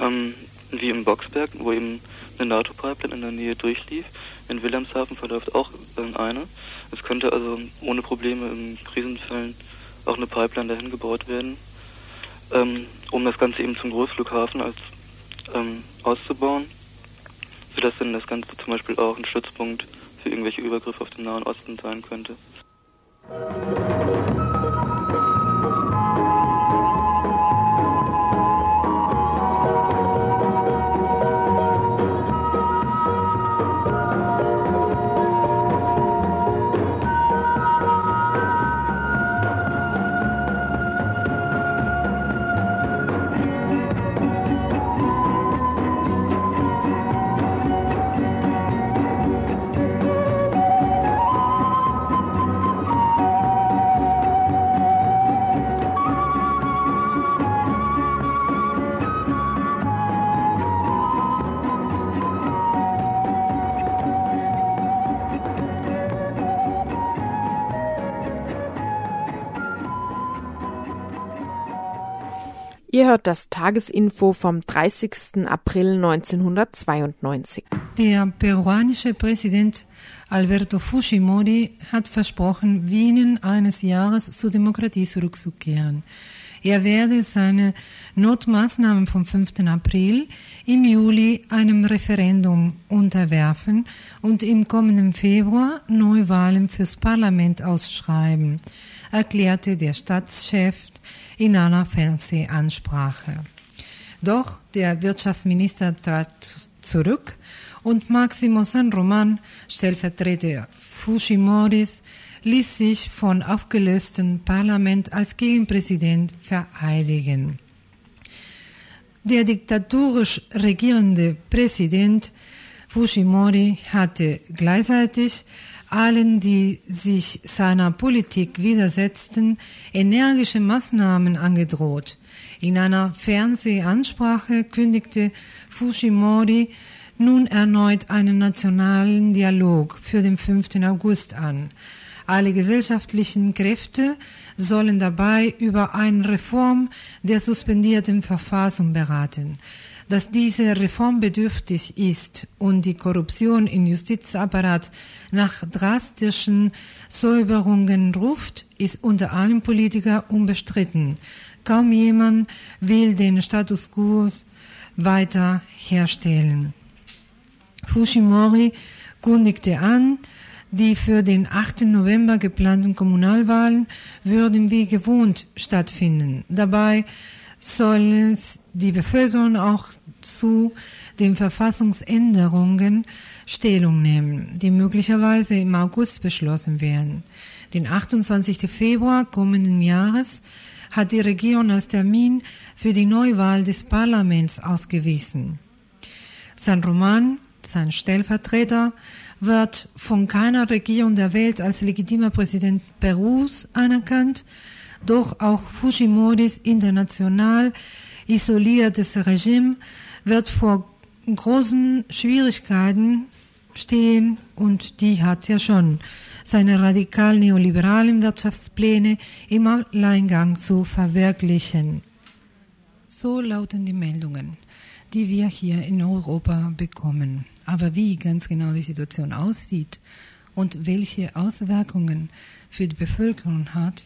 ähm, wie im Boxberg, wo eben eine NATO-Pipeline in der Nähe durchlief. In Wilhelmshaven verläuft auch eine. Es könnte also ohne Probleme in Krisenfällen auch eine Pipeline dahin gebaut werden, ähm, um das Ganze eben zum Großflughafen als ähm, auszubauen, sodass dann das Ganze zum Beispiel auch ein Stützpunkt für irgendwelche Übergriffe auf den Nahen Osten sein könnte. Ihr hört das Tagesinfo vom 30. April 1992. Der peruanische Präsident Alberto Fujimori hat versprochen, binnen eines Jahres zur Demokratie zurückzukehren. Er werde seine Notmaßnahmen vom 5. April im Juli einem Referendum unterwerfen und im kommenden Februar Neuwahlen fürs Parlament ausschreiben, erklärte der Staatschef in einer Fernsehansprache. Doch der Wirtschaftsminister trat zurück und Maximo San Roman, Stellvertreter Fujimoris, ließ sich von aufgelöstem Parlament als Gegenpräsident vereidigen. Der diktatorisch regierende Präsident Fujimori hatte gleichzeitig allen, die sich seiner Politik widersetzten, energische Maßnahmen angedroht. In einer Fernsehansprache kündigte Fujimori nun erneut einen nationalen Dialog für den 5. August an. Alle gesellschaftlichen Kräfte sollen dabei über eine Reform der suspendierten Verfassung beraten. Dass diese Reform bedürftig ist und die Korruption im Justizapparat nach drastischen Säuberungen ruft, ist unter allen Politikern unbestritten. Kaum jemand will den Status quo weiter herstellen. Fujimori kündigte an, die für den 8. November geplanten Kommunalwahlen würden wie gewohnt stattfinden. Dabei soll die Bevölkerung auch zu den Verfassungsänderungen Stellung nehmen, die möglicherweise im August beschlossen werden. Den 28. Februar kommenden Jahres hat die Regierung als Termin für die Neuwahl des Parlaments ausgewiesen. San Roman, sein Stellvertreter, wird von keiner Regierung der Welt als legitimer Präsident Perus anerkannt, doch auch Fujimoris international isoliertes Regime wird vor großen Schwierigkeiten stehen und die hat ja schon seine radikal neoliberalen Wirtschaftspläne im Alleingang zu verwirklichen. So lauten die Meldungen, die wir hier in Europa bekommen. Aber wie ganz genau die Situation aussieht und welche Auswirkungen für die Bevölkerung hat,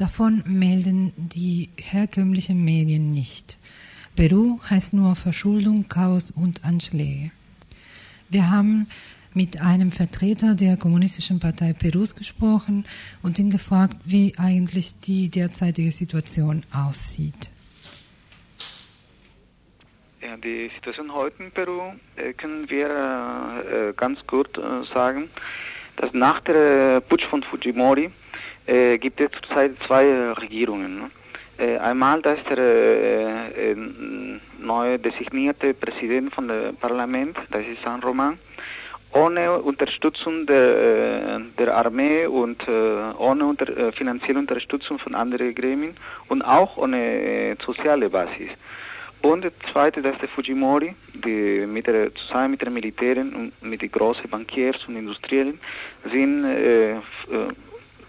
davon melden die herkömmlichen Medien nicht. Peru heißt nur Verschuldung, Chaos und Anschläge. Wir haben mit einem Vertreter der Kommunistischen Partei Perus gesprochen und ihn gefragt, wie eigentlich die derzeitige Situation aussieht. Ja, die Situation heute in Peru äh, können wir äh, ganz gut äh, sagen, dass nach der Putsch von Fujimori äh, gibt es zurzeit zwei Regierungen. Ne? Äh, einmal, das ist der äh, neue designierte Präsident von dem Parlament, das ist San Roman, ohne Unterstützung der, der Armee und ohne unter, finanzielle Unterstützung von anderen Gremien und auch ohne soziale Basis. Und der zweite, das ist der Fujimori, die mit der, zusammen mit den Militären und mit den großen Bankiers und Industriellen sind, äh, äh,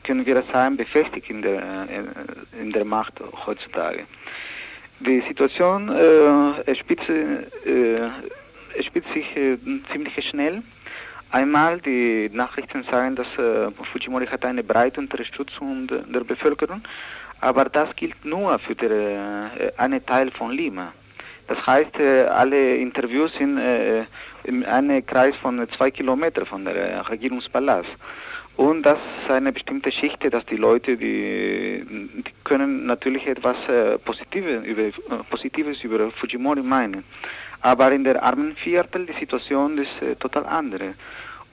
können wir sagen, befestigt in der, äh, in der Macht heutzutage. Die Situation äh, äh, spitzt sich äh, ziemlich schnell. Einmal die Nachrichten sagen, dass äh, Fujimori hat eine breite Unterstützung der, der Bevölkerung, aber das gilt nur für den, äh, einen Teil von Lima. Das heißt, äh, alle Interviews sind äh, in einem Kreis von zwei Kilometern von der äh, Regierungspalast. Und das ist eine bestimmte Schicht, dass die Leute, die, die können natürlich etwas Positives über, Positives über Fujimori meinen. Aber in der armen Viertel die Situation ist total andere.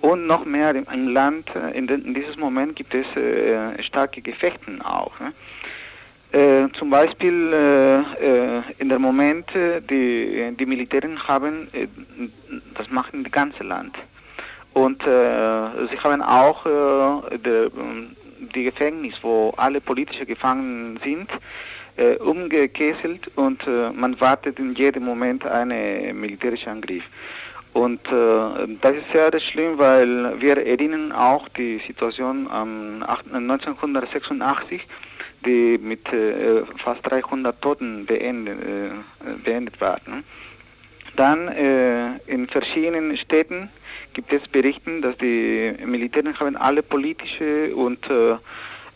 Und noch mehr im Land, in, den, in diesem Moment gibt es äh, starke Gefechte auch. Ne? Äh, zum Beispiel äh, äh, in dem Moment, die, die Militären haben, äh, das machen das ganze Land. Und äh, sie haben auch äh, de, die Gefängnis, wo alle politischen Gefangenen sind, umgekesselt und man wartet in jedem Moment einen militärischen Angriff. Und das ist sehr schlimm, weil wir erinnern auch die Situation am 1986, die mit äh, fast 300 Toten beendet, äh, beendet waren. Dann äh, in verschiedenen Städten gibt es Berichten, dass die Militären haben alle politische und äh,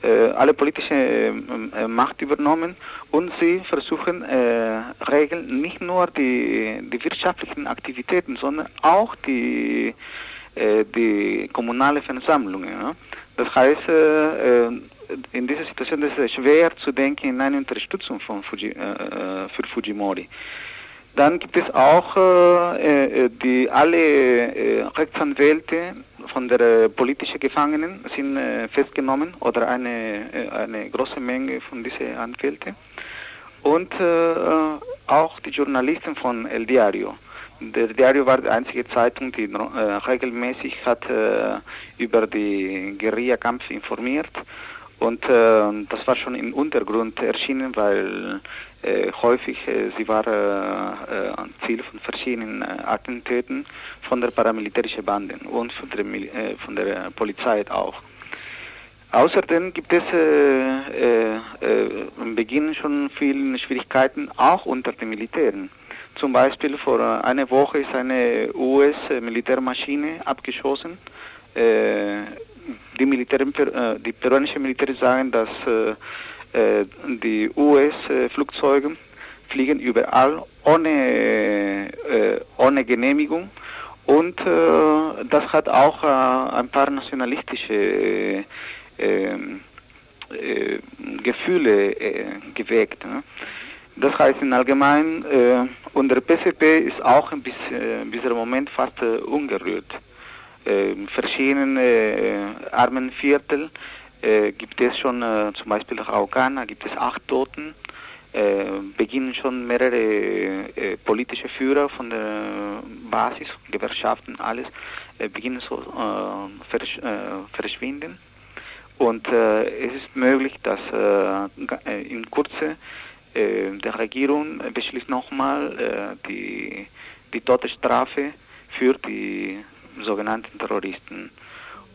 äh alle politische äh, Macht übernommen und sie versuchen äh, regeln nicht nur die, die wirtschaftlichen Aktivitäten, sondern auch die, äh, die kommunale Versammlungen. Ja? Das heißt, äh, in dieser Situation ist es schwer zu denken in eine Unterstützung von Fuji, für Fujimori. Dann gibt es auch äh, äh, die alle äh, Rechtsanwälte von der äh, politischen Gefangenen sind äh, festgenommen oder eine äh, eine große Menge von diesen Anwälten und auch die Journalisten von El Diario. Der Diario war die einzige Zeitung, die regelmäßig hat über die Guerillakampf informiert und das war schon im Untergrund erschienen, weil äh, häufig, äh, sie war äh, äh Ziel von verschiedenen äh, Attentäten von der paramilitärischen Banden und von der, äh, von der Polizei auch. Außerdem gibt es im Beginn schon viele Schwierigkeiten auch unter den Militären. Zum Beispiel vor einer Woche ist eine US-Militärmaschine abgeschossen. die, Militär, die peruanischen Militäre sagen, dass die US-Flugzeuge fliegen überall ohne, äh, ohne Genehmigung und äh, das hat auch ein paar nationalistische Gefühle geweckt. Ne? Das heißt in allgemein, äh, und der PCP ist auch bis, äh, bis im Moment fast äh, ungerührt. Äh, in verschiedenen äh, armen Viertel äh, gibt es schon äh, zum Beispiel Raukana gibt es acht Toten. Äh, beginnen schon mehrere äh, politische Führer von der Basis, Gewerkschaften, alles, äh, beginnen so äh, versch verschwinden. Und es ist möglich, dass in Kurze der Regierung beschließt nochmal die, die Todesstrafe für die sogenannten Terroristen.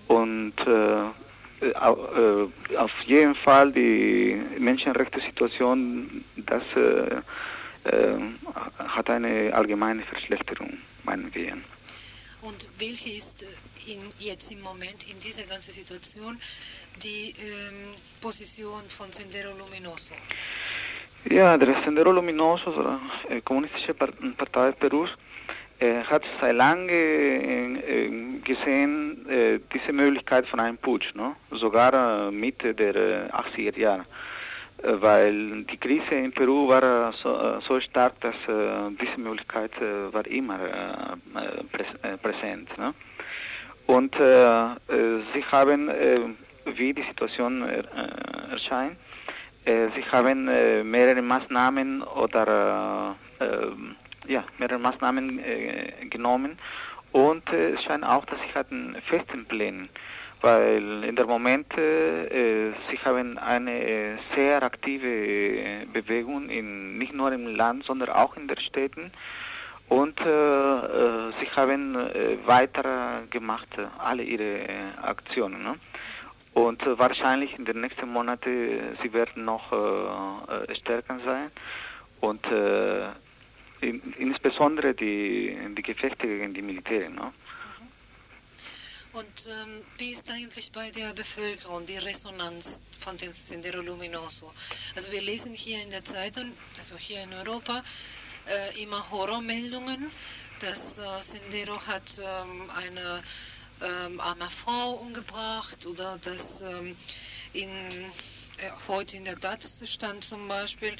Und äh, äh, auf jeden Fall die Menschenrechtssituation, das äh, hat eine allgemeine Verschlechterung, meinen wir. Und welche ist in, jetzt im Moment in dieser ganzen Situation die ähm, Position von Sendero Luminoso? Ja, der Sendero Luminoso, die Kommunistische Partei Perus, er hat seit lange äh, gesehen äh, diese Möglichkeit von einem Putsch, no? sogar äh, Mitte der 80er Jahre, weil die Krise in Peru war so, so stark, dass diese Möglichkeit war immer präsent. No? Und sie haben, wie die Situation erscheint, sie haben mehrere Maßnahmen oder ja, mehrere Maßnahmen äh, genommen und äh, es scheint auch, dass sie hatten festen Plänen, weil in der Moment äh, sie haben eine äh, sehr aktive Bewegung in nicht nur im Land, sondern auch in den Städten und äh, äh, sie haben äh, weiter gemacht alle ihre Aktionen. Ne? Und wahrscheinlich in den nächsten Monaten sie werden noch stärker sein und in, insbesondere die, die Gefechte gegen die Militäre. Ne? Und ähm, wie ist eigentlich bei der Bevölkerung die Resonanz von dem Sendero Luminoso? Also wir lesen hier in der Zeitung, also hier in Europa, äh, immer Horrormeldungen, dass äh, Sendero hat ähm, eine ähm, arme Frau umgebracht oder dass ähm, in, äh, heute in der DAT stand zum Beispiel,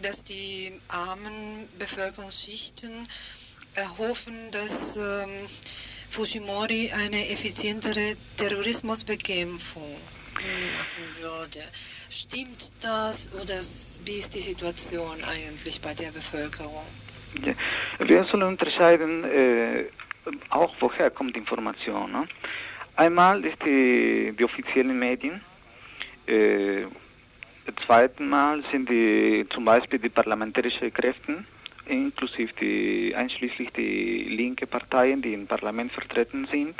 dass die armen Bevölkerungsschichten erhoffen, dass ähm, Fujimori eine effizientere Terrorismusbekämpfung machen würde. Stimmt das oder wie ist die Situation eigentlich bei der Bevölkerung? Ja. Wir sollen unterscheiden, äh, auch woher kommt die Information. Ne? Einmal ist die, die offiziellen Medien, äh, zweiten Mal sind die zum Beispiel die parlamentarischen Kräfte, inklusive die einschließlich die linke Parteien, die im Parlament vertreten sind.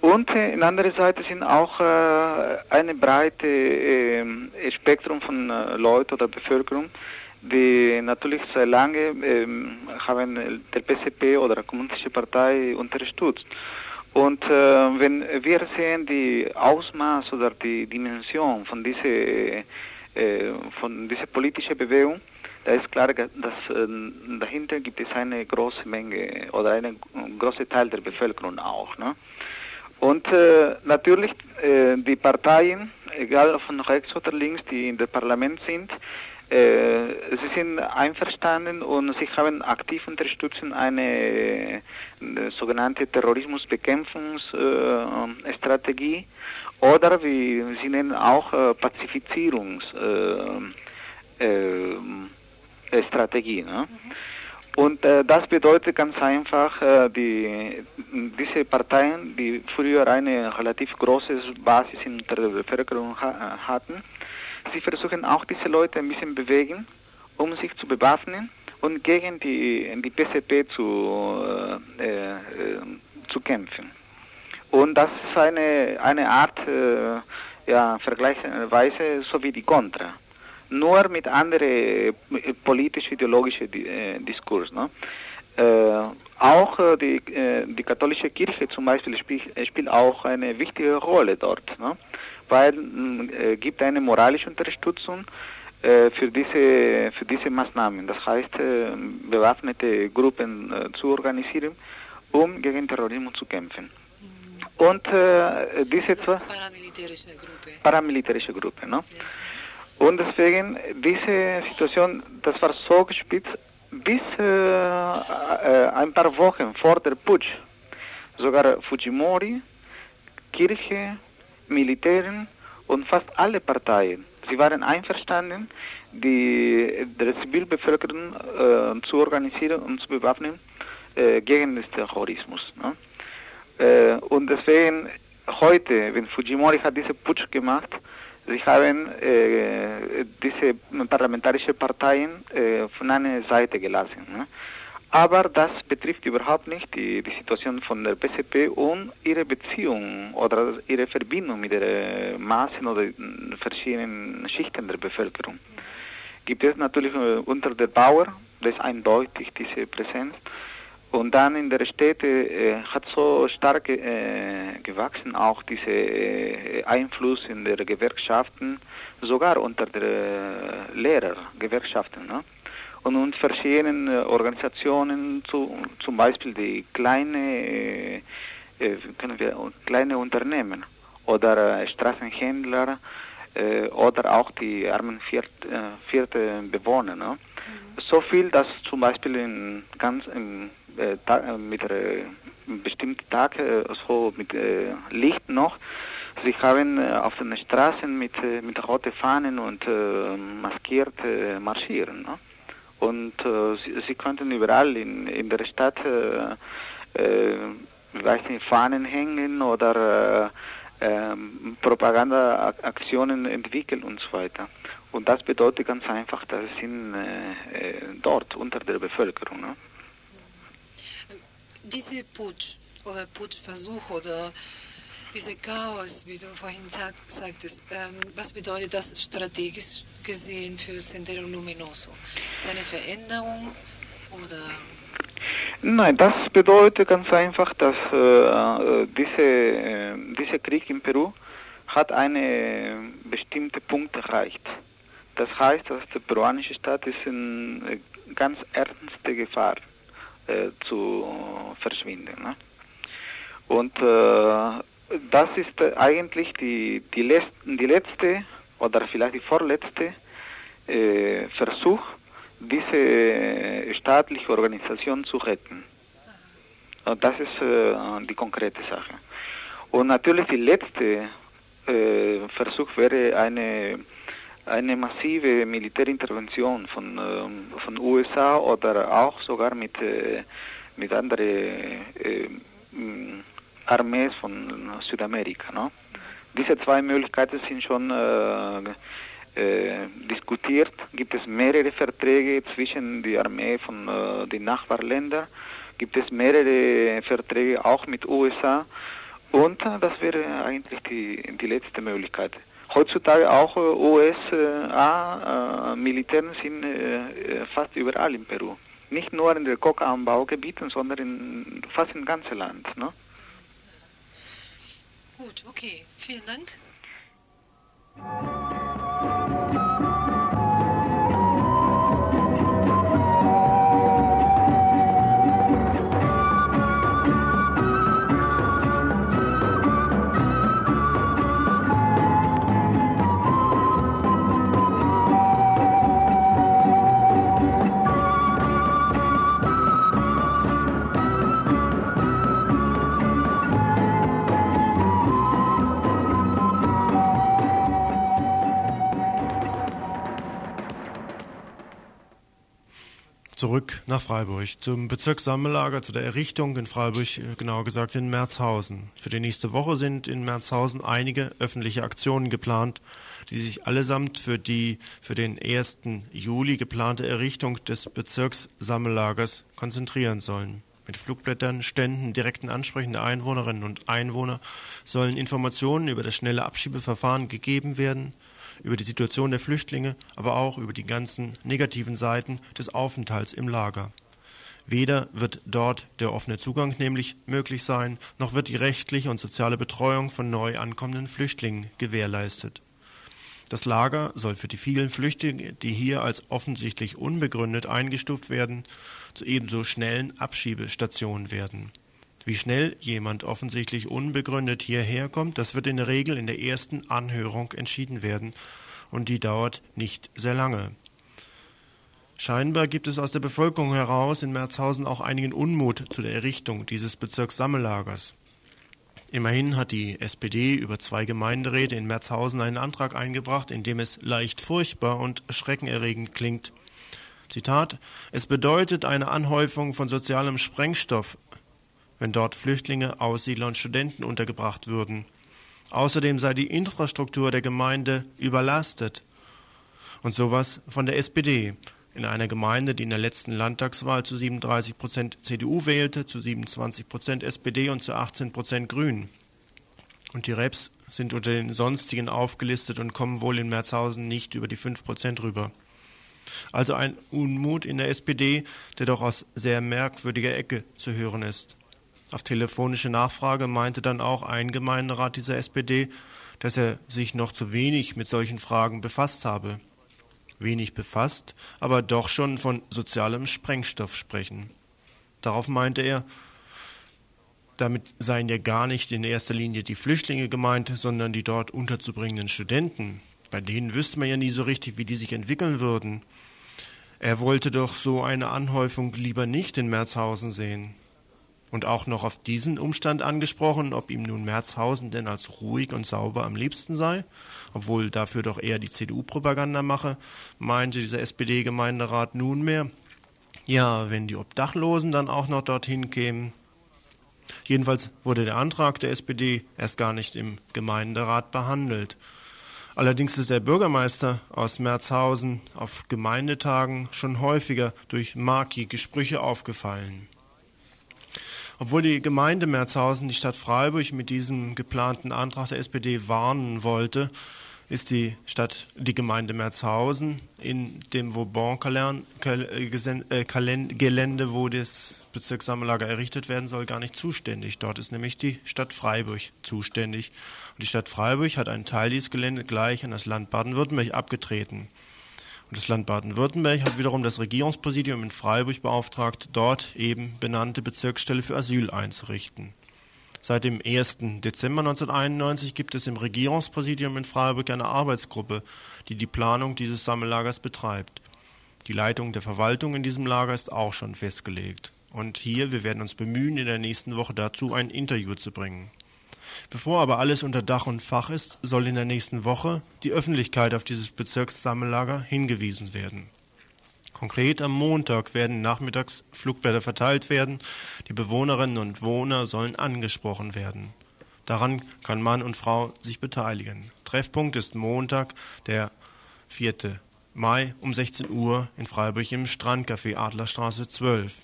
Und äh, in anderer Seite sind auch äh, eine breite äh, Spektrum von äh, Leuten oder Bevölkerung, die natürlich sehr lange ähm, haben der PCP oder die Kommunistische Partei unterstützt. Und äh, wenn wir sehen die Ausmaß oder die Dimension von dieser, äh, von dieser politischen Bewegung, da ist klar, dass äh, dahinter gibt es eine große Menge oder einen großen Teil der Bevölkerung auch. Ne? Und äh, natürlich äh, die Parteien, egal von rechts oder links, die in dem Parlament sind, sie sind einverstanden und sie haben aktiv unterstützen eine, äh, sogenannte Terrorismusbekämpfungsstrategie oder wie sie nennen auch äh, Pazifizierungsstrategie. Ne? Mhm. Und äh, das bedeutet ganz einfach, äh, die, diese Parteien, die früher eine relativ große Basis in der Bevölkerung ha hatten, sie versuchen auch diese Leute ein bisschen bewegen, um sich zu bewaffnen und gegen die, die PCP zu, äh, äh, zu kämpfen. Und das ist eine, eine Art, äh, ja, vergleichsweise so wie die Contra nur mit anderen äh, politisch-ideologischen äh, Diskurs. Ne? Äh, auch die, die katholische Kirche zum Beispiel spielt, spielt auch eine wichtige Rolle dort, ne? Weil es gibt eine moralische Unterstützung für, diese, für diese Maßnahmen. Das heißt, bewaffnete Gruppen zu organisieren, um gegen Terrorismus zu kämpfen. Und diese zwei... Paramilitärische Gruppe. Paramilitärische Gruppe, ne? Und deswegen, diese Situation, das war so gespitzt, bis äh, äh, ein paar Wochen vor der Putsch. Sogar Fujimori, Kirche, Militären und fast alle Parteien. Sie waren einverstanden, die der Zivilbevölkerung äh, zu organisieren und zu bewaffnen äh, gegen den Terrorismus. Ne? Äh, und deswegen heute, wenn Fujimori hat diese Putsch gemacht, Sie haben äh, diese parlamentarischen Parteien äh, von einer Seite gelassen. Ne? Aber das betrifft überhaupt nicht die, die Situation von der PCP und ihre Beziehung oder ihre Verbindung mit den Massen oder verschiedenen Schichten der Bevölkerung. Gibt es natürlich äh, unter der Bauer, das ist eindeutig diese Präsenz, und dann in der Städte äh, hat so stark äh, gewachsen auch dieser äh, Einfluss in der Gewerkschaften, sogar unter der äh, Lehrergewerkschaften. Ne? Und in verschiedenen äh, Organisationen, zu, zum Beispiel die kleine, äh, können wir, kleine Unternehmen oder Straßenhändler oder auch die armen viert, vierte Bewohner. Ne? Mhm. So viel, dass zum Beispiel in ganz in äh, äh, mit bestimmten Tag, äh, so mit Licht noch. Sie haben auf den Straßen mit, mit roten Fahnen und maskiert marschieren. Ne? Und sie, sie, konnten überall in, in der Stadt weiß nicht, Fahnen hängen oder äh, Propagandaaktionen entwickeln und so weiter. Und das bedeutet ganz einfach, dass sie sind äh, dort unter der Bevölkerung. Ne? diese Putsch oder Putschversuch oder diese Chaos, wie du vorhin sagtest, ähm, was bedeutet das strategisch gesehen für Sendero Luminoso? Ist eine Veränderung oder? Nein, das bedeutet ganz einfach, dass äh, diese, äh, dieser Krieg in Peru hat einen bestimmten Punkt erreicht. Das heißt, dass der peruanische Staat ist in äh, ganz ernste Gefahr äh, zu verschwinden. Ne? Und äh, das ist eigentlich die, die, letzte, die letzte oder vielleicht die vorletzte äh, Versuch, diese staatliche Organisation zu retten. Und das ist äh, die konkrete Sache. Und natürlich die letzte äh, Versuch wäre eine eine massive Militärintervention von, äh, von USA oder auch sogar mit, äh, mit anderen äh, Armees von Südamerika. No? Diese zwei Möglichkeiten sind schon äh, äh, diskutiert. Gibt es mehrere Verträge zwischen der Armee von äh, den Nachbarländern? Gibt es mehrere Verträge auch mit USA? Und das wäre eigentlich die, die letzte Möglichkeit. Heutzutage auch USA-Militären sind fast überall in Peru. Nicht nur in den Coca-Anbaugebieten, sondern in, fast im ganzen Land. Ne? Gut, okay. Vielen Dank. Zurück nach Freiburg, zum Bezirkssammellager, zu der Errichtung in Freiburg, äh, genauer gesagt in Merzhausen. Für die nächste Woche sind in Merzhausen einige öffentliche Aktionen geplant, die sich allesamt für die für den 1. Juli geplante Errichtung des Bezirkssammellagers konzentrieren sollen. Mit Flugblättern, Ständen, direkten Ansprechen der Einwohnerinnen und Einwohner sollen Informationen über das schnelle Abschiebeverfahren gegeben werden, über die Situation der Flüchtlinge, aber auch über die ganzen negativen Seiten des Aufenthalts im Lager. Weder wird dort der offene Zugang nämlich möglich sein, noch wird die rechtliche und soziale Betreuung von neu ankommenden Flüchtlingen gewährleistet. Das Lager soll für die vielen Flüchtlinge, die hier als offensichtlich unbegründet eingestuft werden, zu ebenso schnellen Abschiebestationen werden. Wie schnell jemand offensichtlich unbegründet hierher kommt, das wird in der Regel in der ersten Anhörung entschieden werden, und die dauert nicht sehr lange. Scheinbar gibt es aus der Bevölkerung heraus in Merzhausen auch einigen Unmut zu der Errichtung dieses Bezirkssammellagers. Immerhin hat die SPD über zwei Gemeinderäte in Merzhausen einen Antrag eingebracht, in dem es leicht furchtbar und schreckenerregend klingt. Zitat Es bedeutet eine Anhäufung von sozialem Sprengstoff, wenn dort Flüchtlinge, Aussiedler und Studenten untergebracht würden. Außerdem sei die Infrastruktur der Gemeinde überlastet. Und sowas von der SPD. In einer Gemeinde, die in der letzten Landtagswahl zu 37 Prozent CDU wählte, zu 27 Prozent SPD und zu 18 Prozent Grün. Und die Reps sind unter den sonstigen aufgelistet und kommen wohl in Merzhausen nicht über die 5 Prozent rüber. Also ein Unmut in der SPD, der doch aus sehr merkwürdiger Ecke zu hören ist. Auf telefonische Nachfrage meinte dann auch ein Gemeinderat dieser SPD, dass er sich noch zu wenig mit solchen Fragen befasst habe. Wenig befasst, aber doch schon von sozialem Sprengstoff sprechen. Darauf meinte er, damit seien ja gar nicht in erster Linie die Flüchtlinge gemeint, sondern die dort unterzubringenden Studenten. Bei denen wüsste man ja nie so richtig, wie die sich entwickeln würden. Er wollte doch so eine Anhäufung lieber nicht in Merzhausen sehen und auch noch auf diesen Umstand angesprochen, ob ihm nun Merzhausen denn als ruhig und sauber am liebsten sei, obwohl dafür doch eher die CDU Propaganda mache, meinte dieser SPD-Gemeinderat nunmehr, ja, wenn die Obdachlosen dann auch noch dorthin kämen. Jedenfalls wurde der Antrag der SPD erst gar nicht im Gemeinderat behandelt. Allerdings ist der Bürgermeister aus Merzhausen auf Gemeindetagen schon häufiger durch markige Sprüche aufgefallen. Obwohl die Gemeinde Merzhausen die Stadt Freiburg mit diesem geplanten Antrag der SPD warnen wollte, ist die Stadt, die Gemeinde Merzhausen in dem Vauban-Gelände, wo das Bezirkssammellager errichtet werden soll, gar nicht zuständig. Dort ist nämlich die Stadt Freiburg zuständig. Und die Stadt Freiburg hat einen Teil dieses Geländes gleich an das Land Baden-Württemberg abgetreten. Das Land Baden-Württemberg hat wiederum das Regierungspräsidium in Freiburg beauftragt, dort eben benannte Bezirksstelle für Asyl einzurichten. Seit dem 1. Dezember 1991 gibt es im Regierungspräsidium in Freiburg eine Arbeitsgruppe, die die Planung dieses Sammellagers betreibt. Die Leitung der Verwaltung in diesem Lager ist auch schon festgelegt. Und hier, wir werden uns bemühen, in der nächsten Woche dazu ein Interview zu bringen. Bevor aber alles unter Dach und Fach ist, soll in der nächsten Woche die Öffentlichkeit auf dieses Bezirkssammellager hingewiesen werden. Konkret am Montag werden nachmittags Flugblätter verteilt werden. Die Bewohnerinnen und Bewohner sollen angesprochen werden. Daran kann Mann und Frau sich beteiligen. Treffpunkt ist Montag, der 4. Mai um 16 Uhr in Freiburg im Strandcafé Adlerstraße 12.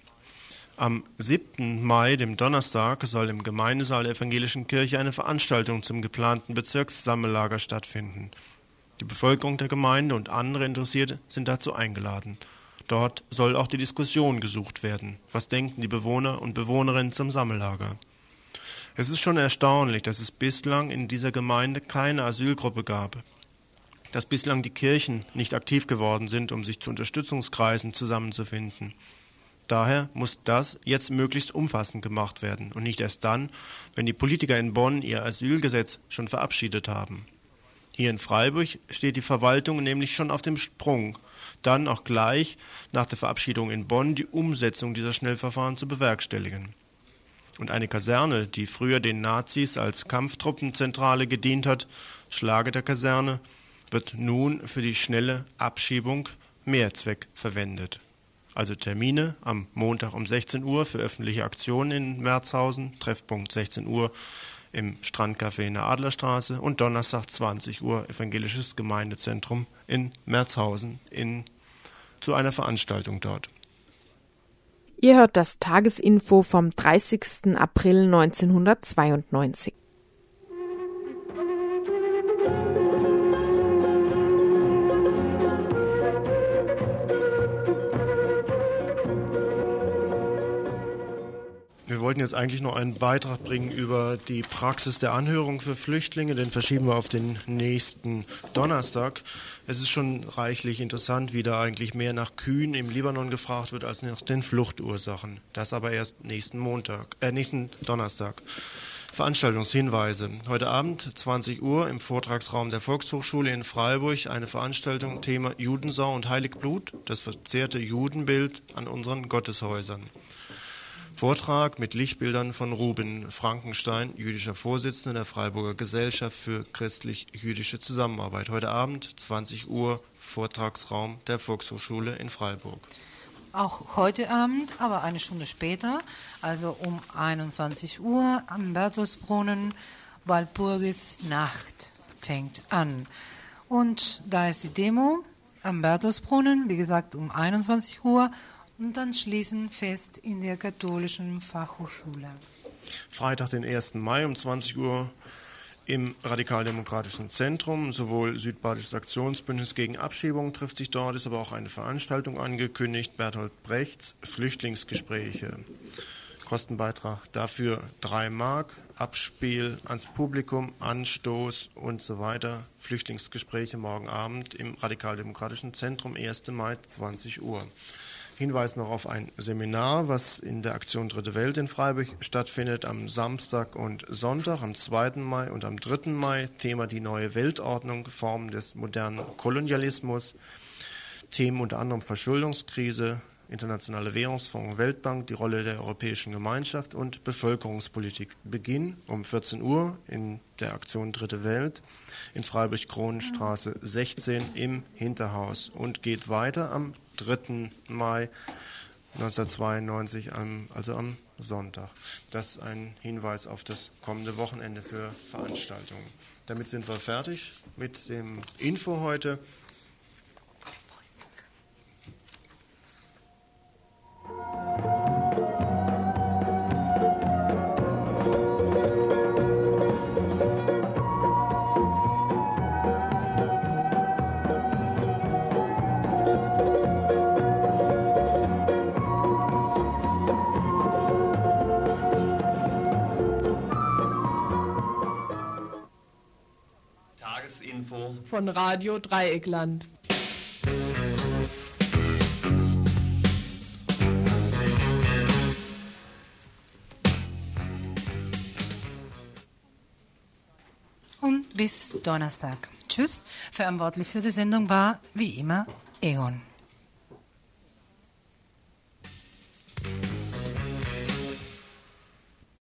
Am 7. Mai, dem Donnerstag, soll im Gemeindesaal der Evangelischen Kirche eine Veranstaltung zum geplanten Bezirkssammellager stattfinden. Die Bevölkerung der Gemeinde und andere Interessierte sind dazu eingeladen. Dort soll auch die Diskussion gesucht werden. Was denken die Bewohner und Bewohnerinnen zum Sammellager? Es ist schon erstaunlich, dass es bislang in dieser Gemeinde keine Asylgruppe gab. Dass bislang die Kirchen nicht aktiv geworden sind, um sich zu Unterstützungskreisen zusammenzufinden. Daher muss das jetzt möglichst umfassend gemacht werden und nicht erst dann, wenn die Politiker in Bonn ihr Asylgesetz schon verabschiedet haben. Hier in Freiburg steht die Verwaltung nämlich schon auf dem Sprung, dann auch gleich nach der Verabschiedung in Bonn die Umsetzung dieser Schnellverfahren zu bewerkstelligen. Und eine Kaserne, die früher den Nazis als Kampftruppenzentrale gedient hat, Schlage der Kaserne, wird nun für die schnelle Abschiebung Mehrzweck verwendet also Termine am Montag um 16 Uhr für öffentliche Aktionen in Merzhausen, Treffpunkt 16 Uhr im Strandcafé in der Adlerstraße und Donnerstag 20 Uhr Evangelisches Gemeindezentrum in Merzhausen in, zu einer Veranstaltung dort. Ihr hört das Tagesinfo vom 30. April 1992. wollten jetzt eigentlich noch einen Beitrag bringen über die Praxis der Anhörung für Flüchtlinge. Den verschieben wir auf den nächsten Donnerstag. Es ist schon reichlich interessant, wie da eigentlich mehr nach Kühen im Libanon gefragt wird als nach den Fluchtursachen. Das aber erst nächsten Montag, äh, nächsten Donnerstag. Veranstaltungshinweise. Heute Abend 20 Uhr im Vortragsraum der Volkshochschule in Freiburg eine Veranstaltung Thema Judensau und Heiligblut, das verzerrte Judenbild an unseren Gotteshäusern. Vortrag mit Lichtbildern von Ruben Frankenstein, jüdischer Vorsitzender der Freiburger Gesellschaft für christlich-jüdische Zusammenarbeit. Heute Abend, 20 Uhr, Vortragsraum der Volkshochschule in Freiburg. Auch heute Abend, aber eine Stunde später, also um 21 Uhr am Bertusbrunnen, Walpurgis Nacht fängt an. Und da ist die Demo am Bertusbrunnen, wie gesagt um 21 Uhr und dann schließen fest in der katholischen Fachhochschule. Freitag, den 1. Mai um 20 Uhr im Radikaldemokratischen Zentrum. Sowohl Südbadisches Aktionsbündnis gegen Abschiebung trifft sich dort, ist aber auch eine Veranstaltung angekündigt. Berthold Brechts Flüchtlingsgespräche. Kostenbeitrag dafür 3 Mark, Abspiel ans Publikum, Anstoß und so weiter. Flüchtlingsgespräche morgen Abend im Radikaldemokratischen Zentrum, 1. Mai, 20 Uhr. Hinweis noch auf ein Seminar, was in der Aktion Dritte Welt in Freiburg stattfindet am Samstag und Sonntag, am 2. Mai und am 3. Mai. Thema die neue Weltordnung, Formen des modernen Kolonialismus. Themen unter anderem Verschuldungskrise, Internationale Währungsfonds, Weltbank, die Rolle der Europäischen Gemeinschaft und Bevölkerungspolitik. Beginn um 14 Uhr in der Aktion Dritte Welt in Freiburg-Kronenstraße 16 im Hinterhaus und geht weiter am 3. Mai 1992, also am Sonntag. Das ist ein Hinweis auf das kommende Wochenende für Veranstaltungen. Damit sind wir fertig mit dem Info heute. von Radio Dreieckland. Und bis Donnerstag. Tschüss. Verantwortlich für die Sendung war, wie immer, Egon.